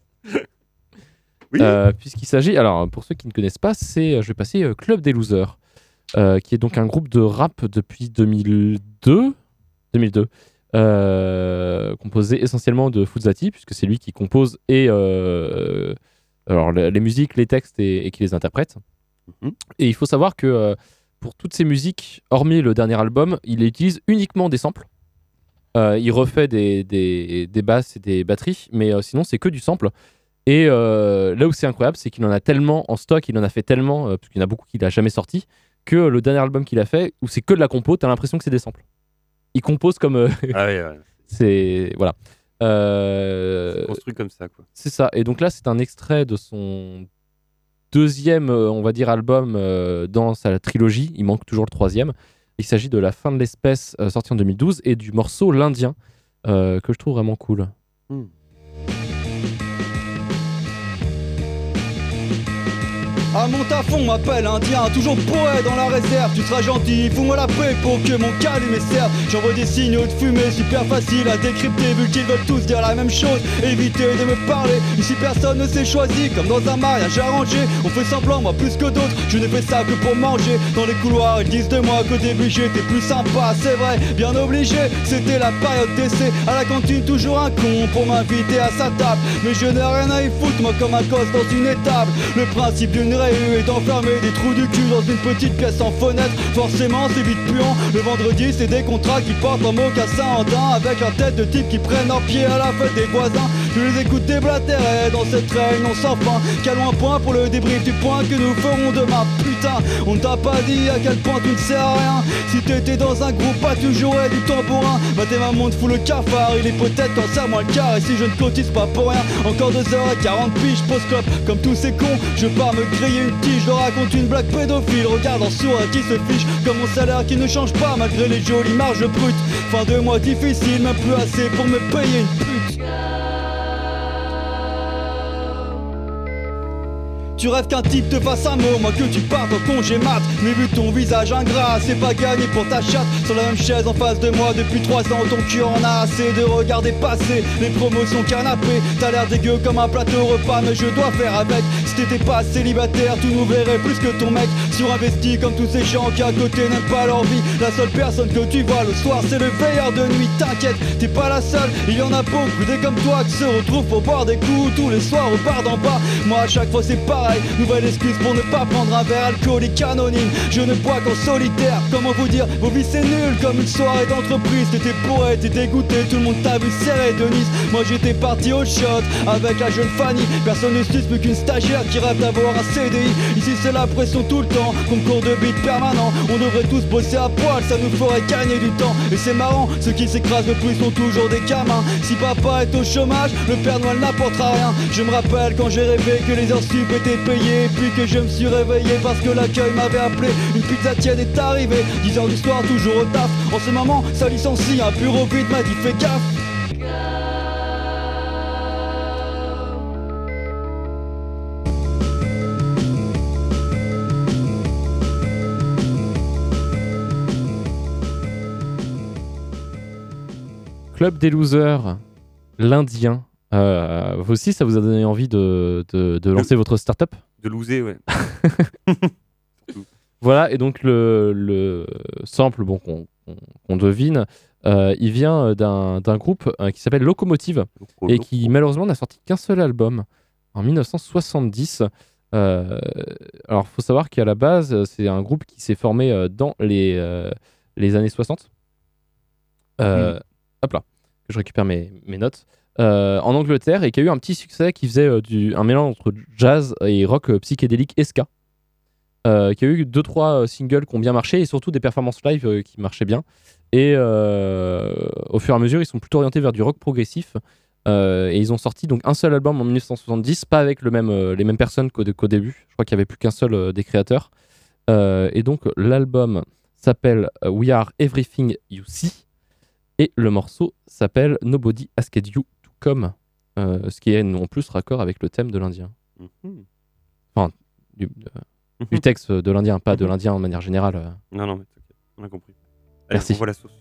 [SPEAKER 3] Oui.
[SPEAKER 2] Euh, Puisqu'il s'agit, alors pour ceux qui ne connaissent pas, c'est, je vais passer euh, Club des Losers, qui est donc un groupe de rap depuis 2002, 2002 euh, composé essentiellement de Fuzati, puisque c'est lui qui compose et alors le- les musiques, les textes et, et qui les interprète.
[SPEAKER 3] Mhm.
[SPEAKER 2] Et il faut savoir que euh, pour toutes ces musiques, hormis le dernier album, il utilise uniquement des samples. Euh, il refait des, des, des basses et des batteries, mais euh, sinon c'est que du sample. Et là où c'est incroyable, c'est qu'il en a tellement en stock, il en a fait tellement, parce qu'il y en a beaucoup qu'il a jamais sorti, que le dernier album qu'il a fait, où c'est que de la compo, t'as l'impression que c'est des samples. Il compose comme.
[SPEAKER 3] Ah ouais, ouais. [laughs]
[SPEAKER 2] c'est. Voilà. Euh,
[SPEAKER 3] Construit comme ça, quoi.
[SPEAKER 2] c'est ça. Et donc là, c'est un extrait de son deuxième, euh, on va dire, album euh, dans sa trilogie. Il manque toujours le troisième. Il s'agit de La fin de l'espèce, euh, sorti en 2012, et du morceau L'Indien, que je trouve vraiment cool.
[SPEAKER 9] À mon tafon m'appelle indien, toujours poète dans la réserve. Tu seras gentil, fous-moi la paix pour que mon calumet serve. J'envoie des signaux de fumée super facile à décrypter vu qu'ils veulent tous dire la même chose. Évitez de me parler, ici personne ne s'est choisi. Comme dans un mariage arrangé, on fait semblant, moi plus que d'autres. Je ne fais ça que pour manger. Dans les couloirs, ils disent de moi qu'au début j'étais plus sympa, c'est vrai, bien obligé. C'était la période d'essai. À la cantine, toujours un con pour m'inviter à sa table. Mais je n'ai rien à y foutre, moi comme un gosse dans une étable. Le principe d'une réu est des trous du cul dans une petite pièce en fenêtre. Forcément, c'est vite puant. Le vendredi, c'est des contrats qui portent en mocassin en daim avec la tête de types qui prennent leur pied à la fête des voisins. Je les écoute déblatérer dans cette réunion sans fin. Calons un point pour le débrief du point que nous ferons demain. Putain, on t'a pas dit à quel point tu ne sais à rien. Si t'étais dans un groupe, pas toujours du tambourin. Bah tes mamans te fout le cafard, il est peut-être quand ça moi le quart. Et si je ne cotise pas pour rien, encore 2h40 piges, post clope comme tous ces cons. Je pars me griller une tige, je leur raconte une blague pédophile. Regarde en sourd qui se fiche, comme mon salaire qui ne change pas malgré les jolies marges brutes. Fin de mois difficile, même plus assez pour me payer une pute. Tu rêves qu'un type te fasse un mot, moi que tu partes en congé mat. Mais vu ton visage ingrat, c'est pas gagné pour ta chatte. Sur la même chaise en face de moi depuis trois ans, ton cul en a assez de regarder passer les promotions canapé. T'as l'air dégueu comme un plateau repas, mais je dois faire avec. Si t'étais pas célibataire, tu nous verrais plus que ton mec. Surinvesti comme tous ces gens qui à côté n'aiment pas leur vie. La seule personne que tu vois le soir, c'est le veilleur de nuit. T'inquiète, t'es pas la seule, il y en a beaucoup des comme toi qui se retrouvent pour boire des coups tous les soirs au bar d'en bas. Moi à chaque fois c'est pareil, nouvelle excuse pour ne pas prendre un verre alcoolique anonyme. Je ne bois qu'en solitaire, comment vous dire, vos vies c'est nul comme une soirée d'entreprise. T'étais poète, t'es dégoûté, tout le monde t'a vu serrer Denise. Moi j'étais parti au shot avec la jeune Fanny. Personne ne suit plus qu'une stagiaire qui rêve d'avoir un CDI. Ici c'est la pression tout le temps, concours de beat permanent. On devrait tous bosser à poil, ça nous ferait gagner du temps. Et c'est marrant, ceux qui s'écrasent le plus sont toujours des gamins. Si papa est au chômage, le Père Noël n'apportera rien. Je me rappelle quand j'ai rêvé que les heures sup étaient payées. Puis que je me suis réveillé parce que l'accueil m'avait appelé. Une pizza tiède est arrivée, 10 heures du soir, toujours au taf. En ce moment, ça licencie, un bureau vide m'a dit fais gaffe.
[SPEAKER 2] Club des losers, l'Indien. Euh, vous aussi, ça vous a donné envie de, de- de lancer votre startup
[SPEAKER 3] De loser, ouais. [laughs]
[SPEAKER 2] Voilà, et donc le, le sample bon, qu'on devine, euh, il vient d'un groupe euh, qui s'appelle Locomotive et qui malheureusement n'a sorti qu'un seul album en 1970. Euh, alors, faut savoir qu'à la base, c'est un groupe qui s'est formé euh, dans les, euh, les années 60. Euh, Hop là, que je récupère mes, mes notes. Euh, en Angleterre et qui a eu un petit succès qui faisait euh, un mélange entre jazz et rock euh, psychédélique et ska. Qui a eu deux trois euh, singles qui ont bien marché et surtout des performances live qui marchaient bien. Et au fur et à mesure, ils sont plutôt orientés vers du rock progressif. Et ils ont sorti donc un seul album en 1970, pas avec les mêmes personnes qu'au début. Je crois qu'il n'y avait plus qu'un seul des créateurs. Et donc l'album s'appelle We Are Everything You See. Et le morceau s'appelle Nobody Asked You to Come. euh, ce qui est en plus raccord avec le thème de l'Indien.
[SPEAKER 3] Mhm.
[SPEAKER 2] Enfin, du, de- du texte de l'Indien, pas de l'Indien en manière générale. euh.
[SPEAKER 3] Non, non, mais t'inquiète, on a compris. Allez,
[SPEAKER 2] Merci.
[SPEAKER 3] on voit la sauce.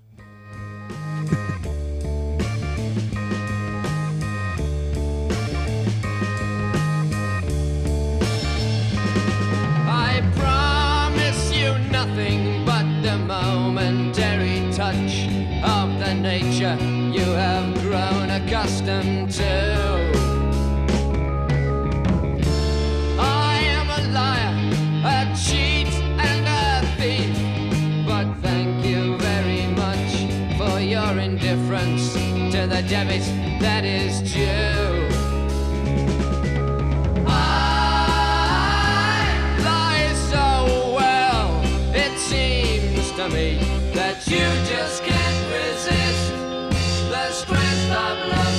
[SPEAKER 10] I promise you nothing but the momentary touch of the nature have grown accustomed to. I am a liar, a cheat, and a thief. But thank you very much for your indifference to the debit that is due. I lie so well, it seems to me that you just can't of love's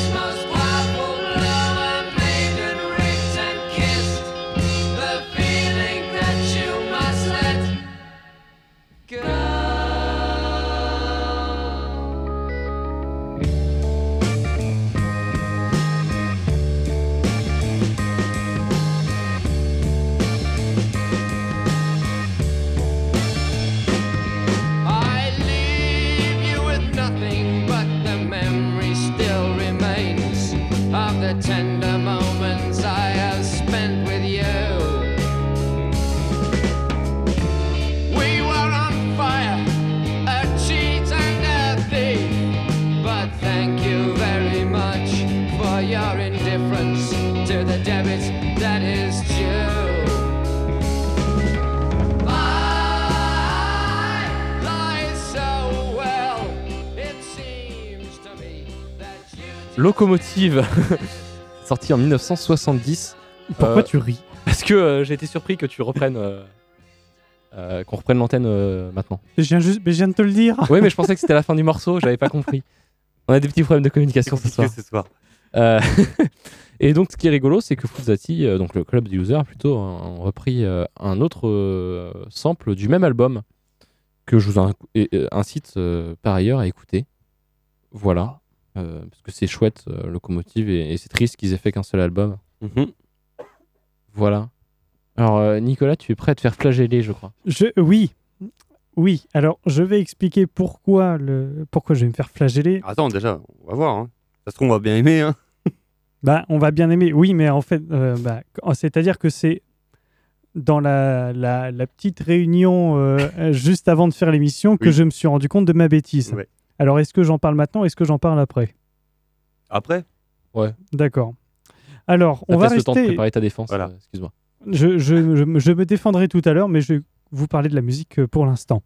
[SPEAKER 2] Locomotive, [laughs] sorti en 1970.
[SPEAKER 1] Pourquoi
[SPEAKER 2] Euh,
[SPEAKER 1] tu ris?
[SPEAKER 2] Parce que euh, j'ai été surpris que tu reprennes. euh, euh, qu'on reprenne l'antenne euh, maintenant.
[SPEAKER 1] je viens, juste, mais je viens de te le dire.
[SPEAKER 2] Oui, mais je pensais que c'était la fin du morceau, j'avais pas compris. On a des petits problèmes de communication ce soir. [laughs]
[SPEAKER 3] ce soir.
[SPEAKER 2] Euh, [laughs] et donc, ce qui est rigolo, c'est que Fuzati, euh, donc le club des users, plutôt, ont repris euh, un autre euh, sample du même album que je vous incite euh, par ailleurs à écouter. Voilà. Euh, parce que c'est chouette, euh, Locomotive, et, et c'est triste qu'ils aient fait qu'un seul album.
[SPEAKER 3] Mhm.
[SPEAKER 2] Voilà. Alors, euh, Nicolas, tu es prêt à te faire flageller, je crois.
[SPEAKER 1] Je, oui, oui. Alors, je vais expliquer pourquoi, le, pourquoi je vais me faire flageller.
[SPEAKER 3] Attends, déjà, on va voir. Hein. Ça se trouve, on va bien aimer. Hein. [laughs]
[SPEAKER 1] Bah, on va bien aimer. Oui, mais en fait, euh, bah, c'est-à-dire que c'est dans la, la, la petite réunion euh, [laughs] juste avant de faire l'émission que
[SPEAKER 3] Oui.
[SPEAKER 1] je me suis rendu compte de ma bêtise.
[SPEAKER 3] Ouais.
[SPEAKER 1] Alors, est-ce que j'en parle maintenant Est-ce que j'en parle après?
[SPEAKER 3] Après?
[SPEAKER 1] D'accord. Alors,
[SPEAKER 2] Ça
[SPEAKER 1] on va
[SPEAKER 2] te laisse le temps de
[SPEAKER 1] rester.
[SPEAKER 2] préparer ta défense.
[SPEAKER 3] Voilà.
[SPEAKER 2] euh, Excuse-moi.
[SPEAKER 1] Je, je- je- je me défendrai tout à l'heure, mais je vais vous parler de la musique euh, pour l'instant.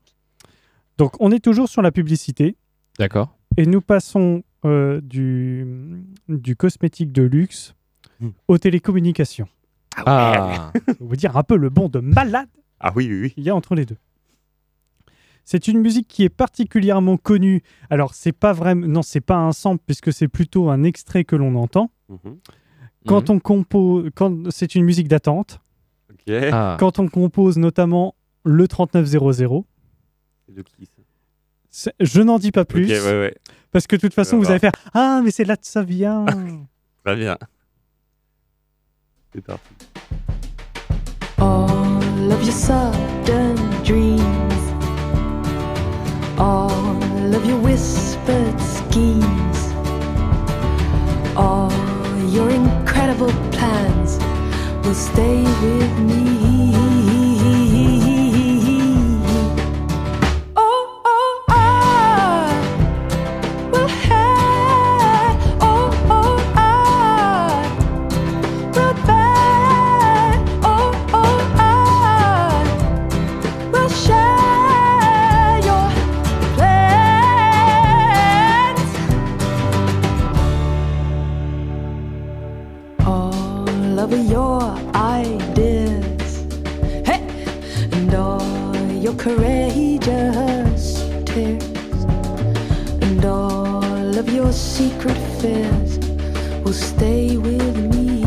[SPEAKER 1] Donc, on est toujours sur la publicité
[SPEAKER 2] D'accord.
[SPEAKER 1] et nous passons euh, du, du cosmétique de luxe
[SPEAKER 3] Hmm.
[SPEAKER 1] aux télécommunications.
[SPEAKER 2] Ah,
[SPEAKER 1] On vous dire un peu le bond de malade
[SPEAKER 3] Ah oui, oui, oui.
[SPEAKER 1] il y a entre les deux. C'est une musique qui est particulièrement connue. Alors, c'est pas vraiment, non, c'est pas un sample puisque c'est plutôt un extrait que l'on entend.
[SPEAKER 3] Mhm.
[SPEAKER 1] Quand on compose, quand c'est une musique d'attente.
[SPEAKER 2] Ah.
[SPEAKER 1] quand on compose notamment le 3900,
[SPEAKER 3] C'est de qui, ça?
[SPEAKER 1] C'est- je n'en dis pas plus
[SPEAKER 3] Ok, ouais, ouais.
[SPEAKER 1] parce que de toute façon vous allez faire ah mais c'est là que ça vient. [laughs]
[SPEAKER 3] Très bien. C'est parti.
[SPEAKER 11] All of your all of your whispered schemes, all your incredible plans will stay with me. Of your ideas, hey, and all your courageous tears, and all of your secret fears will stay with me.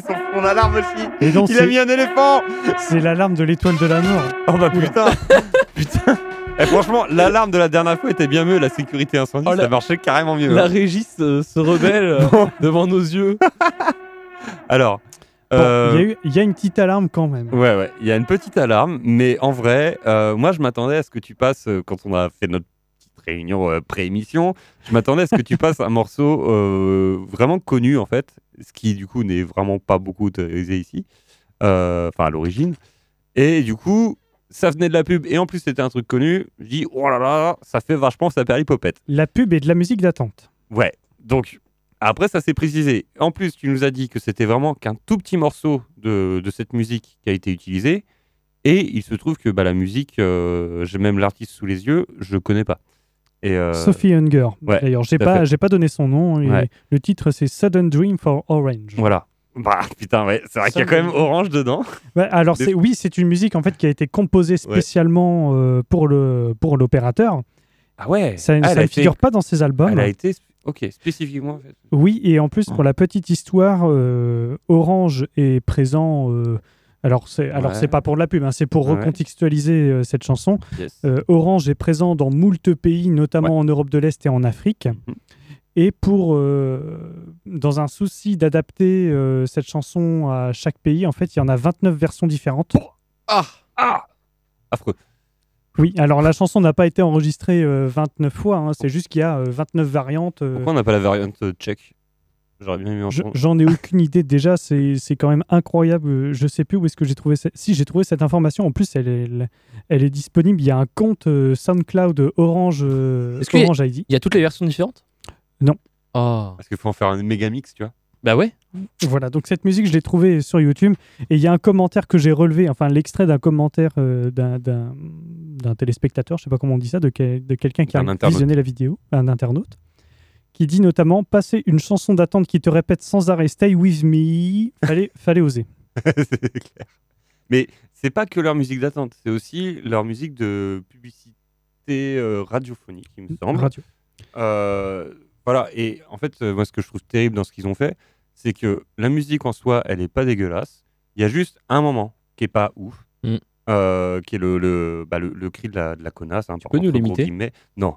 [SPEAKER 3] Foiré, ils s'en font l'alarme aussi.
[SPEAKER 1] Et donc
[SPEAKER 3] Il a mis un éléphant
[SPEAKER 1] c'est l'alarme de l'étoile de la mort.
[SPEAKER 3] Oh bah putain [laughs] Putain Eh, Franchement, l'alarme de la dernière fois était bien mieux, la sécurité incendie,
[SPEAKER 2] Oh, la-
[SPEAKER 3] ça marchait carrément mieux.
[SPEAKER 2] La
[SPEAKER 3] hein.
[SPEAKER 2] régie se, se rebelle euh,
[SPEAKER 3] Bon.
[SPEAKER 2] devant nos yeux. [laughs]
[SPEAKER 3] Alors,
[SPEAKER 1] Bon,
[SPEAKER 3] euh,
[SPEAKER 1] il y a y, une petite alarme quand même.
[SPEAKER 3] Ouais, ouais, il y a une petite alarme, mais en vrai, euh, moi je m'attendais à ce que tu passes, euh, quand on a fait notre réunion euh, pré-émission, je m'attendais à ce que tu passes un morceau euh, vraiment connu en fait, ce qui du coup n'est vraiment pas beaucoup autorisé ici, euh, enfin à l'origine. Et du coup, ça venait de la pub, et en plus c'était un truc connu, je dis, oh là là, ça fait vachement sa perlipopette.
[SPEAKER 1] La pub est de la musique d'attente.
[SPEAKER 3] Ouais, donc après ça s'est précisé. En plus, tu nous as dit que c'était vraiment qu'un tout petit morceau de, de cette musique qui a été utilisé. Et il se trouve que bah, la musique, euh, j'ai même l'artiste sous les yeux, je connais pas. Et euh,
[SPEAKER 1] Sophie Hunger.
[SPEAKER 3] ouais,
[SPEAKER 1] D'ailleurs, j'ai pas, j'ai pas donné son nom. et
[SPEAKER 3] Ouais.
[SPEAKER 1] Le titre c'est Sudden Dream for Orange.
[SPEAKER 3] Voilà. Bah putain, ouais, c'est vrai qu'il y a quand
[SPEAKER 1] me-
[SPEAKER 3] même Orange dedans.
[SPEAKER 1] Alors
[SPEAKER 3] Des-
[SPEAKER 1] c'est oui, c'est une musique en fait qui a été composée spécialement euh, pour le pour l'opérateur.
[SPEAKER 3] Ah ouais.
[SPEAKER 1] Ça,
[SPEAKER 3] Ah,
[SPEAKER 1] ne
[SPEAKER 3] été-
[SPEAKER 1] figure pas dans ses albums.
[SPEAKER 3] Elle a été, ok, spécifiquement. en fait.
[SPEAKER 1] Oui, et en plus pour la petite histoire, euh, Orange est présent. Alors c'est alors
[SPEAKER 3] Ouais.
[SPEAKER 1] c'est pas pour de la pub, hein, c'est pour
[SPEAKER 3] Ouais.
[SPEAKER 1] recontextualiser euh, cette chanson.
[SPEAKER 3] Yes.
[SPEAKER 1] Euh, Orange est présent dans moult pays, notamment en Europe de l'Est et en Afrique.
[SPEAKER 3] Mhm.
[SPEAKER 1] Et pour, euh, dans un souci d'adapter cette chanson à chaque pays, en fait, il y en a 29 versions différentes.
[SPEAKER 3] Ah Ah Affreux.
[SPEAKER 1] Oui, alors la chanson n'a pas été enregistrée euh, 29 fois, hein, c'est juste qu'il y a euh, 29 variantes.
[SPEAKER 3] Pourquoi on n'a pas la variante tchèque? J'aurais bien aimé
[SPEAKER 1] je-
[SPEAKER 3] entendre.
[SPEAKER 1] J'en ai aucune idée. Déjà, c'est c'est quand même incroyable. Euh, Je sais plus où est-ce que j'ai trouvé cette... Si, j'ai trouvé cette information. En plus, elle est, elle est disponible. Il y a un compte euh, SoundCloud Orange, euh,
[SPEAKER 2] Est-ce qu'il y a-
[SPEAKER 1] Orange ID.
[SPEAKER 2] Il y a toutes les versions différentes?
[SPEAKER 1] Non.
[SPEAKER 2] Oh.
[SPEAKER 3] Parce qu'il faut en faire un méga mix, tu vois.
[SPEAKER 2] Bah ouais.
[SPEAKER 1] Voilà, donc cette musique, je l'ai trouvée sur YouTube. Et il y a un commentaire que j'ai relevé, enfin l'extrait d'un commentaire euh, d'un- téléspectateur, je sais pas comment on dit ça, de, quel- de quelqu'un qui a visionné la vidéo, un internaute, qui dit notamment Passer une chanson d'attente qui te répète sans arrêt Stay with me, fallait, [laughs] fallait oser. [laughs]
[SPEAKER 3] c'est clair. Mais c'est pas que leur musique d'attente, c'est aussi leur musique de publicité euh, radiophonique, il me semble.
[SPEAKER 1] Radio.
[SPEAKER 3] Euh, voilà, et en fait, euh, moi, ce que je trouve terrible dans ce qu'ils ont fait, c'est que la musique en soi, elle est pas dégueulasse. Il y a juste un moment qui est pas ouf,
[SPEAKER 2] Mm.
[SPEAKER 3] euh, qui est le, le, bah, le, le cri de la, de la connasse. Hein, tu
[SPEAKER 2] peux nous l'imiter?
[SPEAKER 3] Non.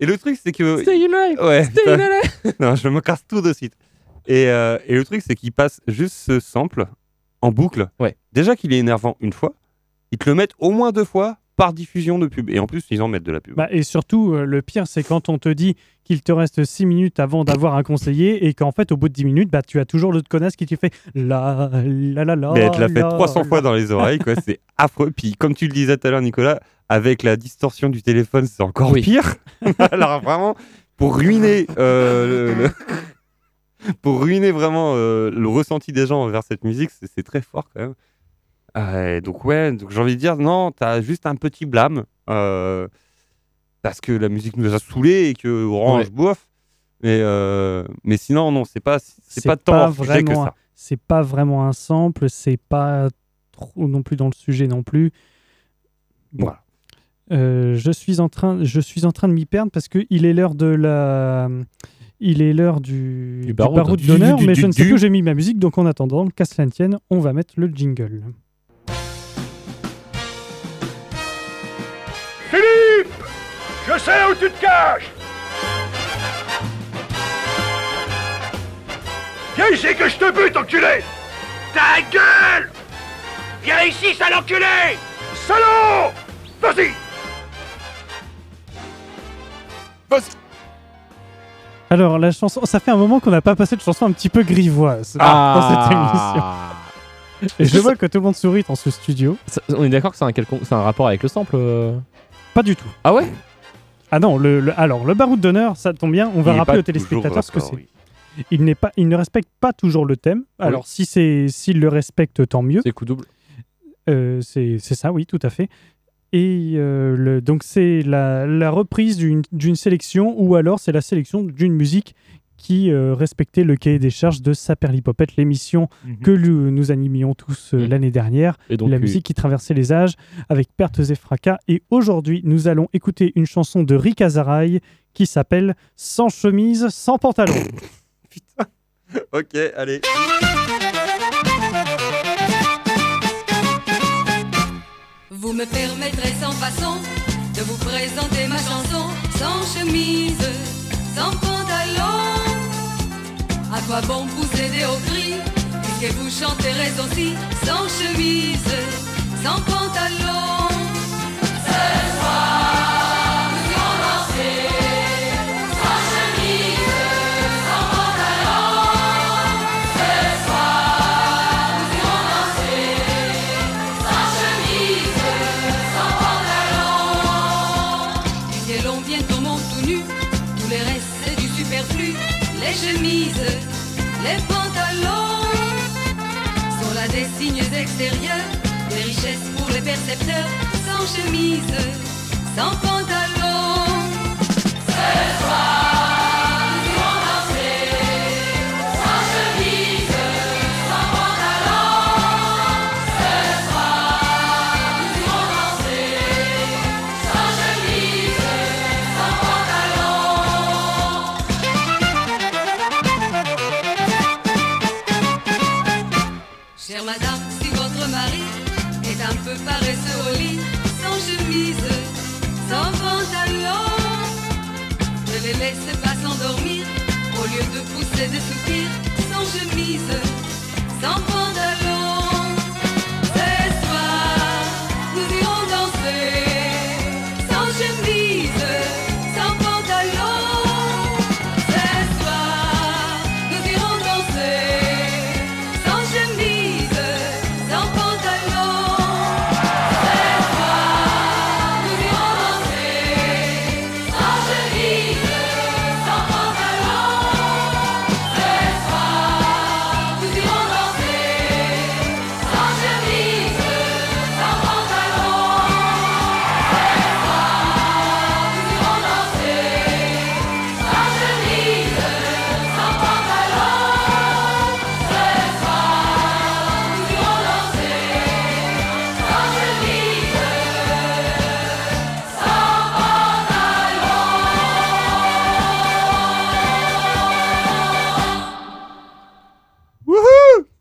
[SPEAKER 3] Et le truc, c'est que.
[SPEAKER 2] Stay
[SPEAKER 3] Ouais.
[SPEAKER 2] Stay [laughs]
[SPEAKER 3] non, je me casse tout de suite. Et, euh, et le truc, c'est qu'il passe juste ce sample en boucle.
[SPEAKER 2] Ouais.
[SPEAKER 3] Déjà qu'il est énervant une fois, ils te le mettent au moins deux fois par diffusion de pub. Et en plus, ils en mettent de la pub.
[SPEAKER 1] Bah, et surtout, euh, le pire, c'est quand on te dit qu'il te reste 6 minutes avant d'avoir un conseiller et qu'en fait, au bout de 10 minutes, bah, tu as toujours l'autre connasse qui te fait la la la la.
[SPEAKER 3] Mais elle te l'a fait
[SPEAKER 1] la,
[SPEAKER 3] 300 fois
[SPEAKER 1] la.
[SPEAKER 3] dans les oreilles, quoi. C'est [laughs] affreux. Puis, comme tu le disais tout à l'heure, Nicolas, avec la distorsion du téléphone, c'est encore
[SPEAKER 2] Oui.
[SPEAKER 3] pire. [laughs] Alors, vraiment, pour ruiner euh, le- le- [laughs] pour ruiner vraiment euh, le ressenti des gens envers cette musique, c'est très fort quand même. Et donc ouais, donc j'ai envie de dire non, t'as juste un petit blâme euh, parce que la musique nous a saoulés et que Orange
[SPEAKER 2] Ouais.
[SPEAKER 3] bouffe. Mais euh, mais sinon non, c'est pas c'est
[SPEAKER 1] C'est
[SPEAKER 3] pas tant sujet que
[SPEAKER 1] vraiment
[SPEAKER 3] ça.
[SPEAKER 1] C'est pas vraiment un sample, c'est pas trop non plus dans le sujet non plus.
[SPEAKER 3] Voilà.
[SPEAKER 1] Euh, je suis en train, je suis en train de m'y perdre parce que il est l'heure de la, il est l'heure du, du
[SPEAKER 2] baroud.
[SPEAKER 1] d'honneur, mais
[SPEAKER 3] du-
[SPEAKER 1] je ne sais
[SPEAKER 3] du-
[SPEAKER 1] plus où j'ai mis ma musique, donc en attendant, qu'à cela ne tienne, on va mettre le jingle.
[SPEAKER 12] Philippe Je sais où tu te caches. Viens ici que je te bute, enculé. Ta gueule. Viens ici, sale enculé. Salaud. Vas-y.
[SPEAKER 1] Alors la chanson, ça fait un moment qu'on n'a pas passé de chanson un petit peu grivoise dans cette émission.
[SPEAKER 2] Ah.
[SPEAKER 1] Et je vois que tout le monde sourit dans ce studio.
[SPEAKER 2] Ça- On est d'accord que c'est un, un rapport avec le sample euh
[SPEAKER 1] Pas du tout.
[SPEAKER 2] Ah ouais
[SPEAKER 1] Ah non, le, le- alors le baroud d'honneur, ça tombe bien. On va
[SPEAKER 3] Il est
[SPEAKER 1] rappeler
[SPEAKER 3] pas
[SPEAKER 1] aux téléspectateurs
[SPEAKER 3] toujours
[SPEAKER 1] ce que c'est.
[SPEAKER 3] oui.
[SPEAKER 1] Il n'est pas, il ne respecte pas toujours le thème. Alors si c'est, s'il le respecte, tant mieux.
[SPEAKER 2] C'est coup double.
[SPEAKER 1] Euh, c'est, c'est ça, oui, tout à fait. Et euh, le- donc c'est la, la reprise d'une, d'une sélection ou alors c'est la sélection d'une musique qui euh, respectait le cahier des charges de Saperlipopette, l'émission que nous, nous animions tous euh,
[SPEAKER 2] Mhm.
[SPEAKER 1] l'année dernière.
[SPEAKER 2] Et donc,
[SPEAKER 1] la
[SPEAKER 2] euh,
[SPEAKER 1] musique qui traversait les âges avec pertes et fracas. Et aujourd'hui, nous allons écouter une chanson de Rick Azaray qui s'appelle Sans chemise, sans pantalon. [coughs]
[SPEAKER 3] Ok, allez.
[SPEAKER 13] Vous me permettrez sans façon de vous présenter ma chanson sans chemise, sans pantalon. Quoi bon vous aider au cri puisque vous chanterez aussi sans chemise, sans pantalon. Sans chemise, sans pantalon. De pousser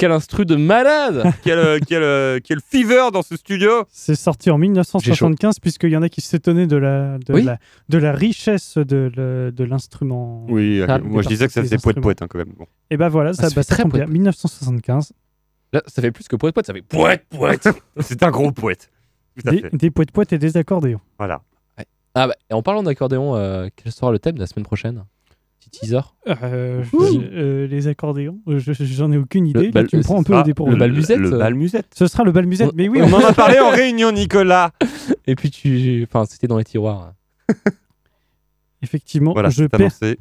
[SPEAKER 2] Quel instru de malade [laughs]
[SPEAKER 3] quel, euh, quel, euh, quel fever dans ce studio
[SPEAKER 1] C'est sorti en 1975, puisqu'il y en a qui s'étonnaient de la, de
[SPEAKER 2] Oui.
[SPEAKER 1] la, de la richesse de, de l'instrument.
[SPEAKER 3] Oui,
[SPEAKER 2] Ah,
[SPEAKER 3] moi je disais que ça
[SPEAKER 1] des
[SPEAKER 3] faisait poète
[SPEAKER 1] instruments.
[SPEAKER 3] poète hein, quand même. Bon.
[SPEAKER 1] Et ben voilà, ça,
[SPEAKER 2] ça
[SPEAKER 1] bah,
[SPEAKER 2] fait
[SPEAKER 1] ça
[SPEAKER 2] très
[SPEAKER 1] bien.
[SPEAKER 2] poète.
[SPEAKER 1] 1975.
[SPEAKER 2] Là, ça fait plus que poète poète, ça fait
[SPEAKER 3] Poète poète [laughs] C'est un gros poète.
[SPEAKER 1] Des, des poètes poètes et des accordéons.
[SPEAKER 3] Voilà.
[SPEAKER 2] Ah bah, et en parlant d'accordéon, euh, quel sera le thème de la semaine prochaine? Petit teaser.
[SPEAKER 1] Euh, euh, les accordéons, euh, je- j'en ai aucune idée.
[SPEAKER 2] Bal-
[SPEAKER 1] tu me prends un peu
[SPEAKER 3] Ah,
[SPEAKER 1] au dépourvu.
[SPEAKER 2] le bal musette,
[SPEAKER 3] Le
[SPEAKER 2] euh.
[SPEAKER 3] bal musette.
[SPEAKER 1] Ce sera le bal musette, mais oui,
[SPEAKER 3] On en a [laughs] parlé en réunion, Nicolas.
[SPEAKER 2] Et puis tu, enfin, c'était dans les tiroirs.
[SPEAKER 1] effectivement,
[SPEAKER 3] Voilà,
[SPEAKER 1] je
[SPEAKER 3] c'est
[SPEAKER 1] perds,
[SPEAKER 3] annoncé.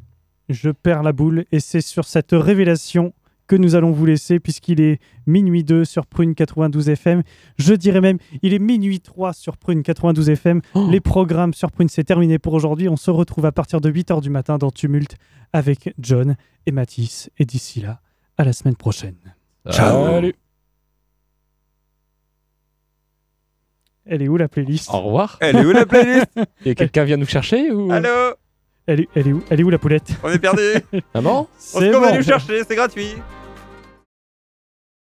[SPEAKER 1] je perds la boule. Et c'est sur cette révélation que nous allons vous laisser, puisqu'il est minuit 2 sur Prune 92 FM. Je dirais même, il est minuit 3 sur Prune 92 FM.
[SPEAKER 2] Oh.
[SPEAKER 1] Les programmes sur Prune, c'est terminé pour aujourd'hui. On se retrouve à partir de 8h du matin dans Tumulte avec John et Mathis. Et d'ici là, à la semaine prochaine.
[SPEAKER 3] Ciao.
[SPEAKER 2] Salut.
[SPEAKER 1] Elle est où la playlist?
[SPEAKER 2] Au revoir.
[SPEAKER 3] Elle est où la playlist? [laughs]
[SPEAKER 2] Et quelqu'un vient nous chercher ou?
[SPEAKER 3] Allô?
[SPEAKER 1] Elle est, elle, est où, elle est où la poulette?
[SPEAKER 3] On est perdu
[SPEAKER 2] Maman
[SPEAKER 3] On
[SPEAKER 1] C'est
[SPEAKER 3] se va
[SPEAKER 1] bon.
[SPEAKER 3] nous chercher, c'est gratuit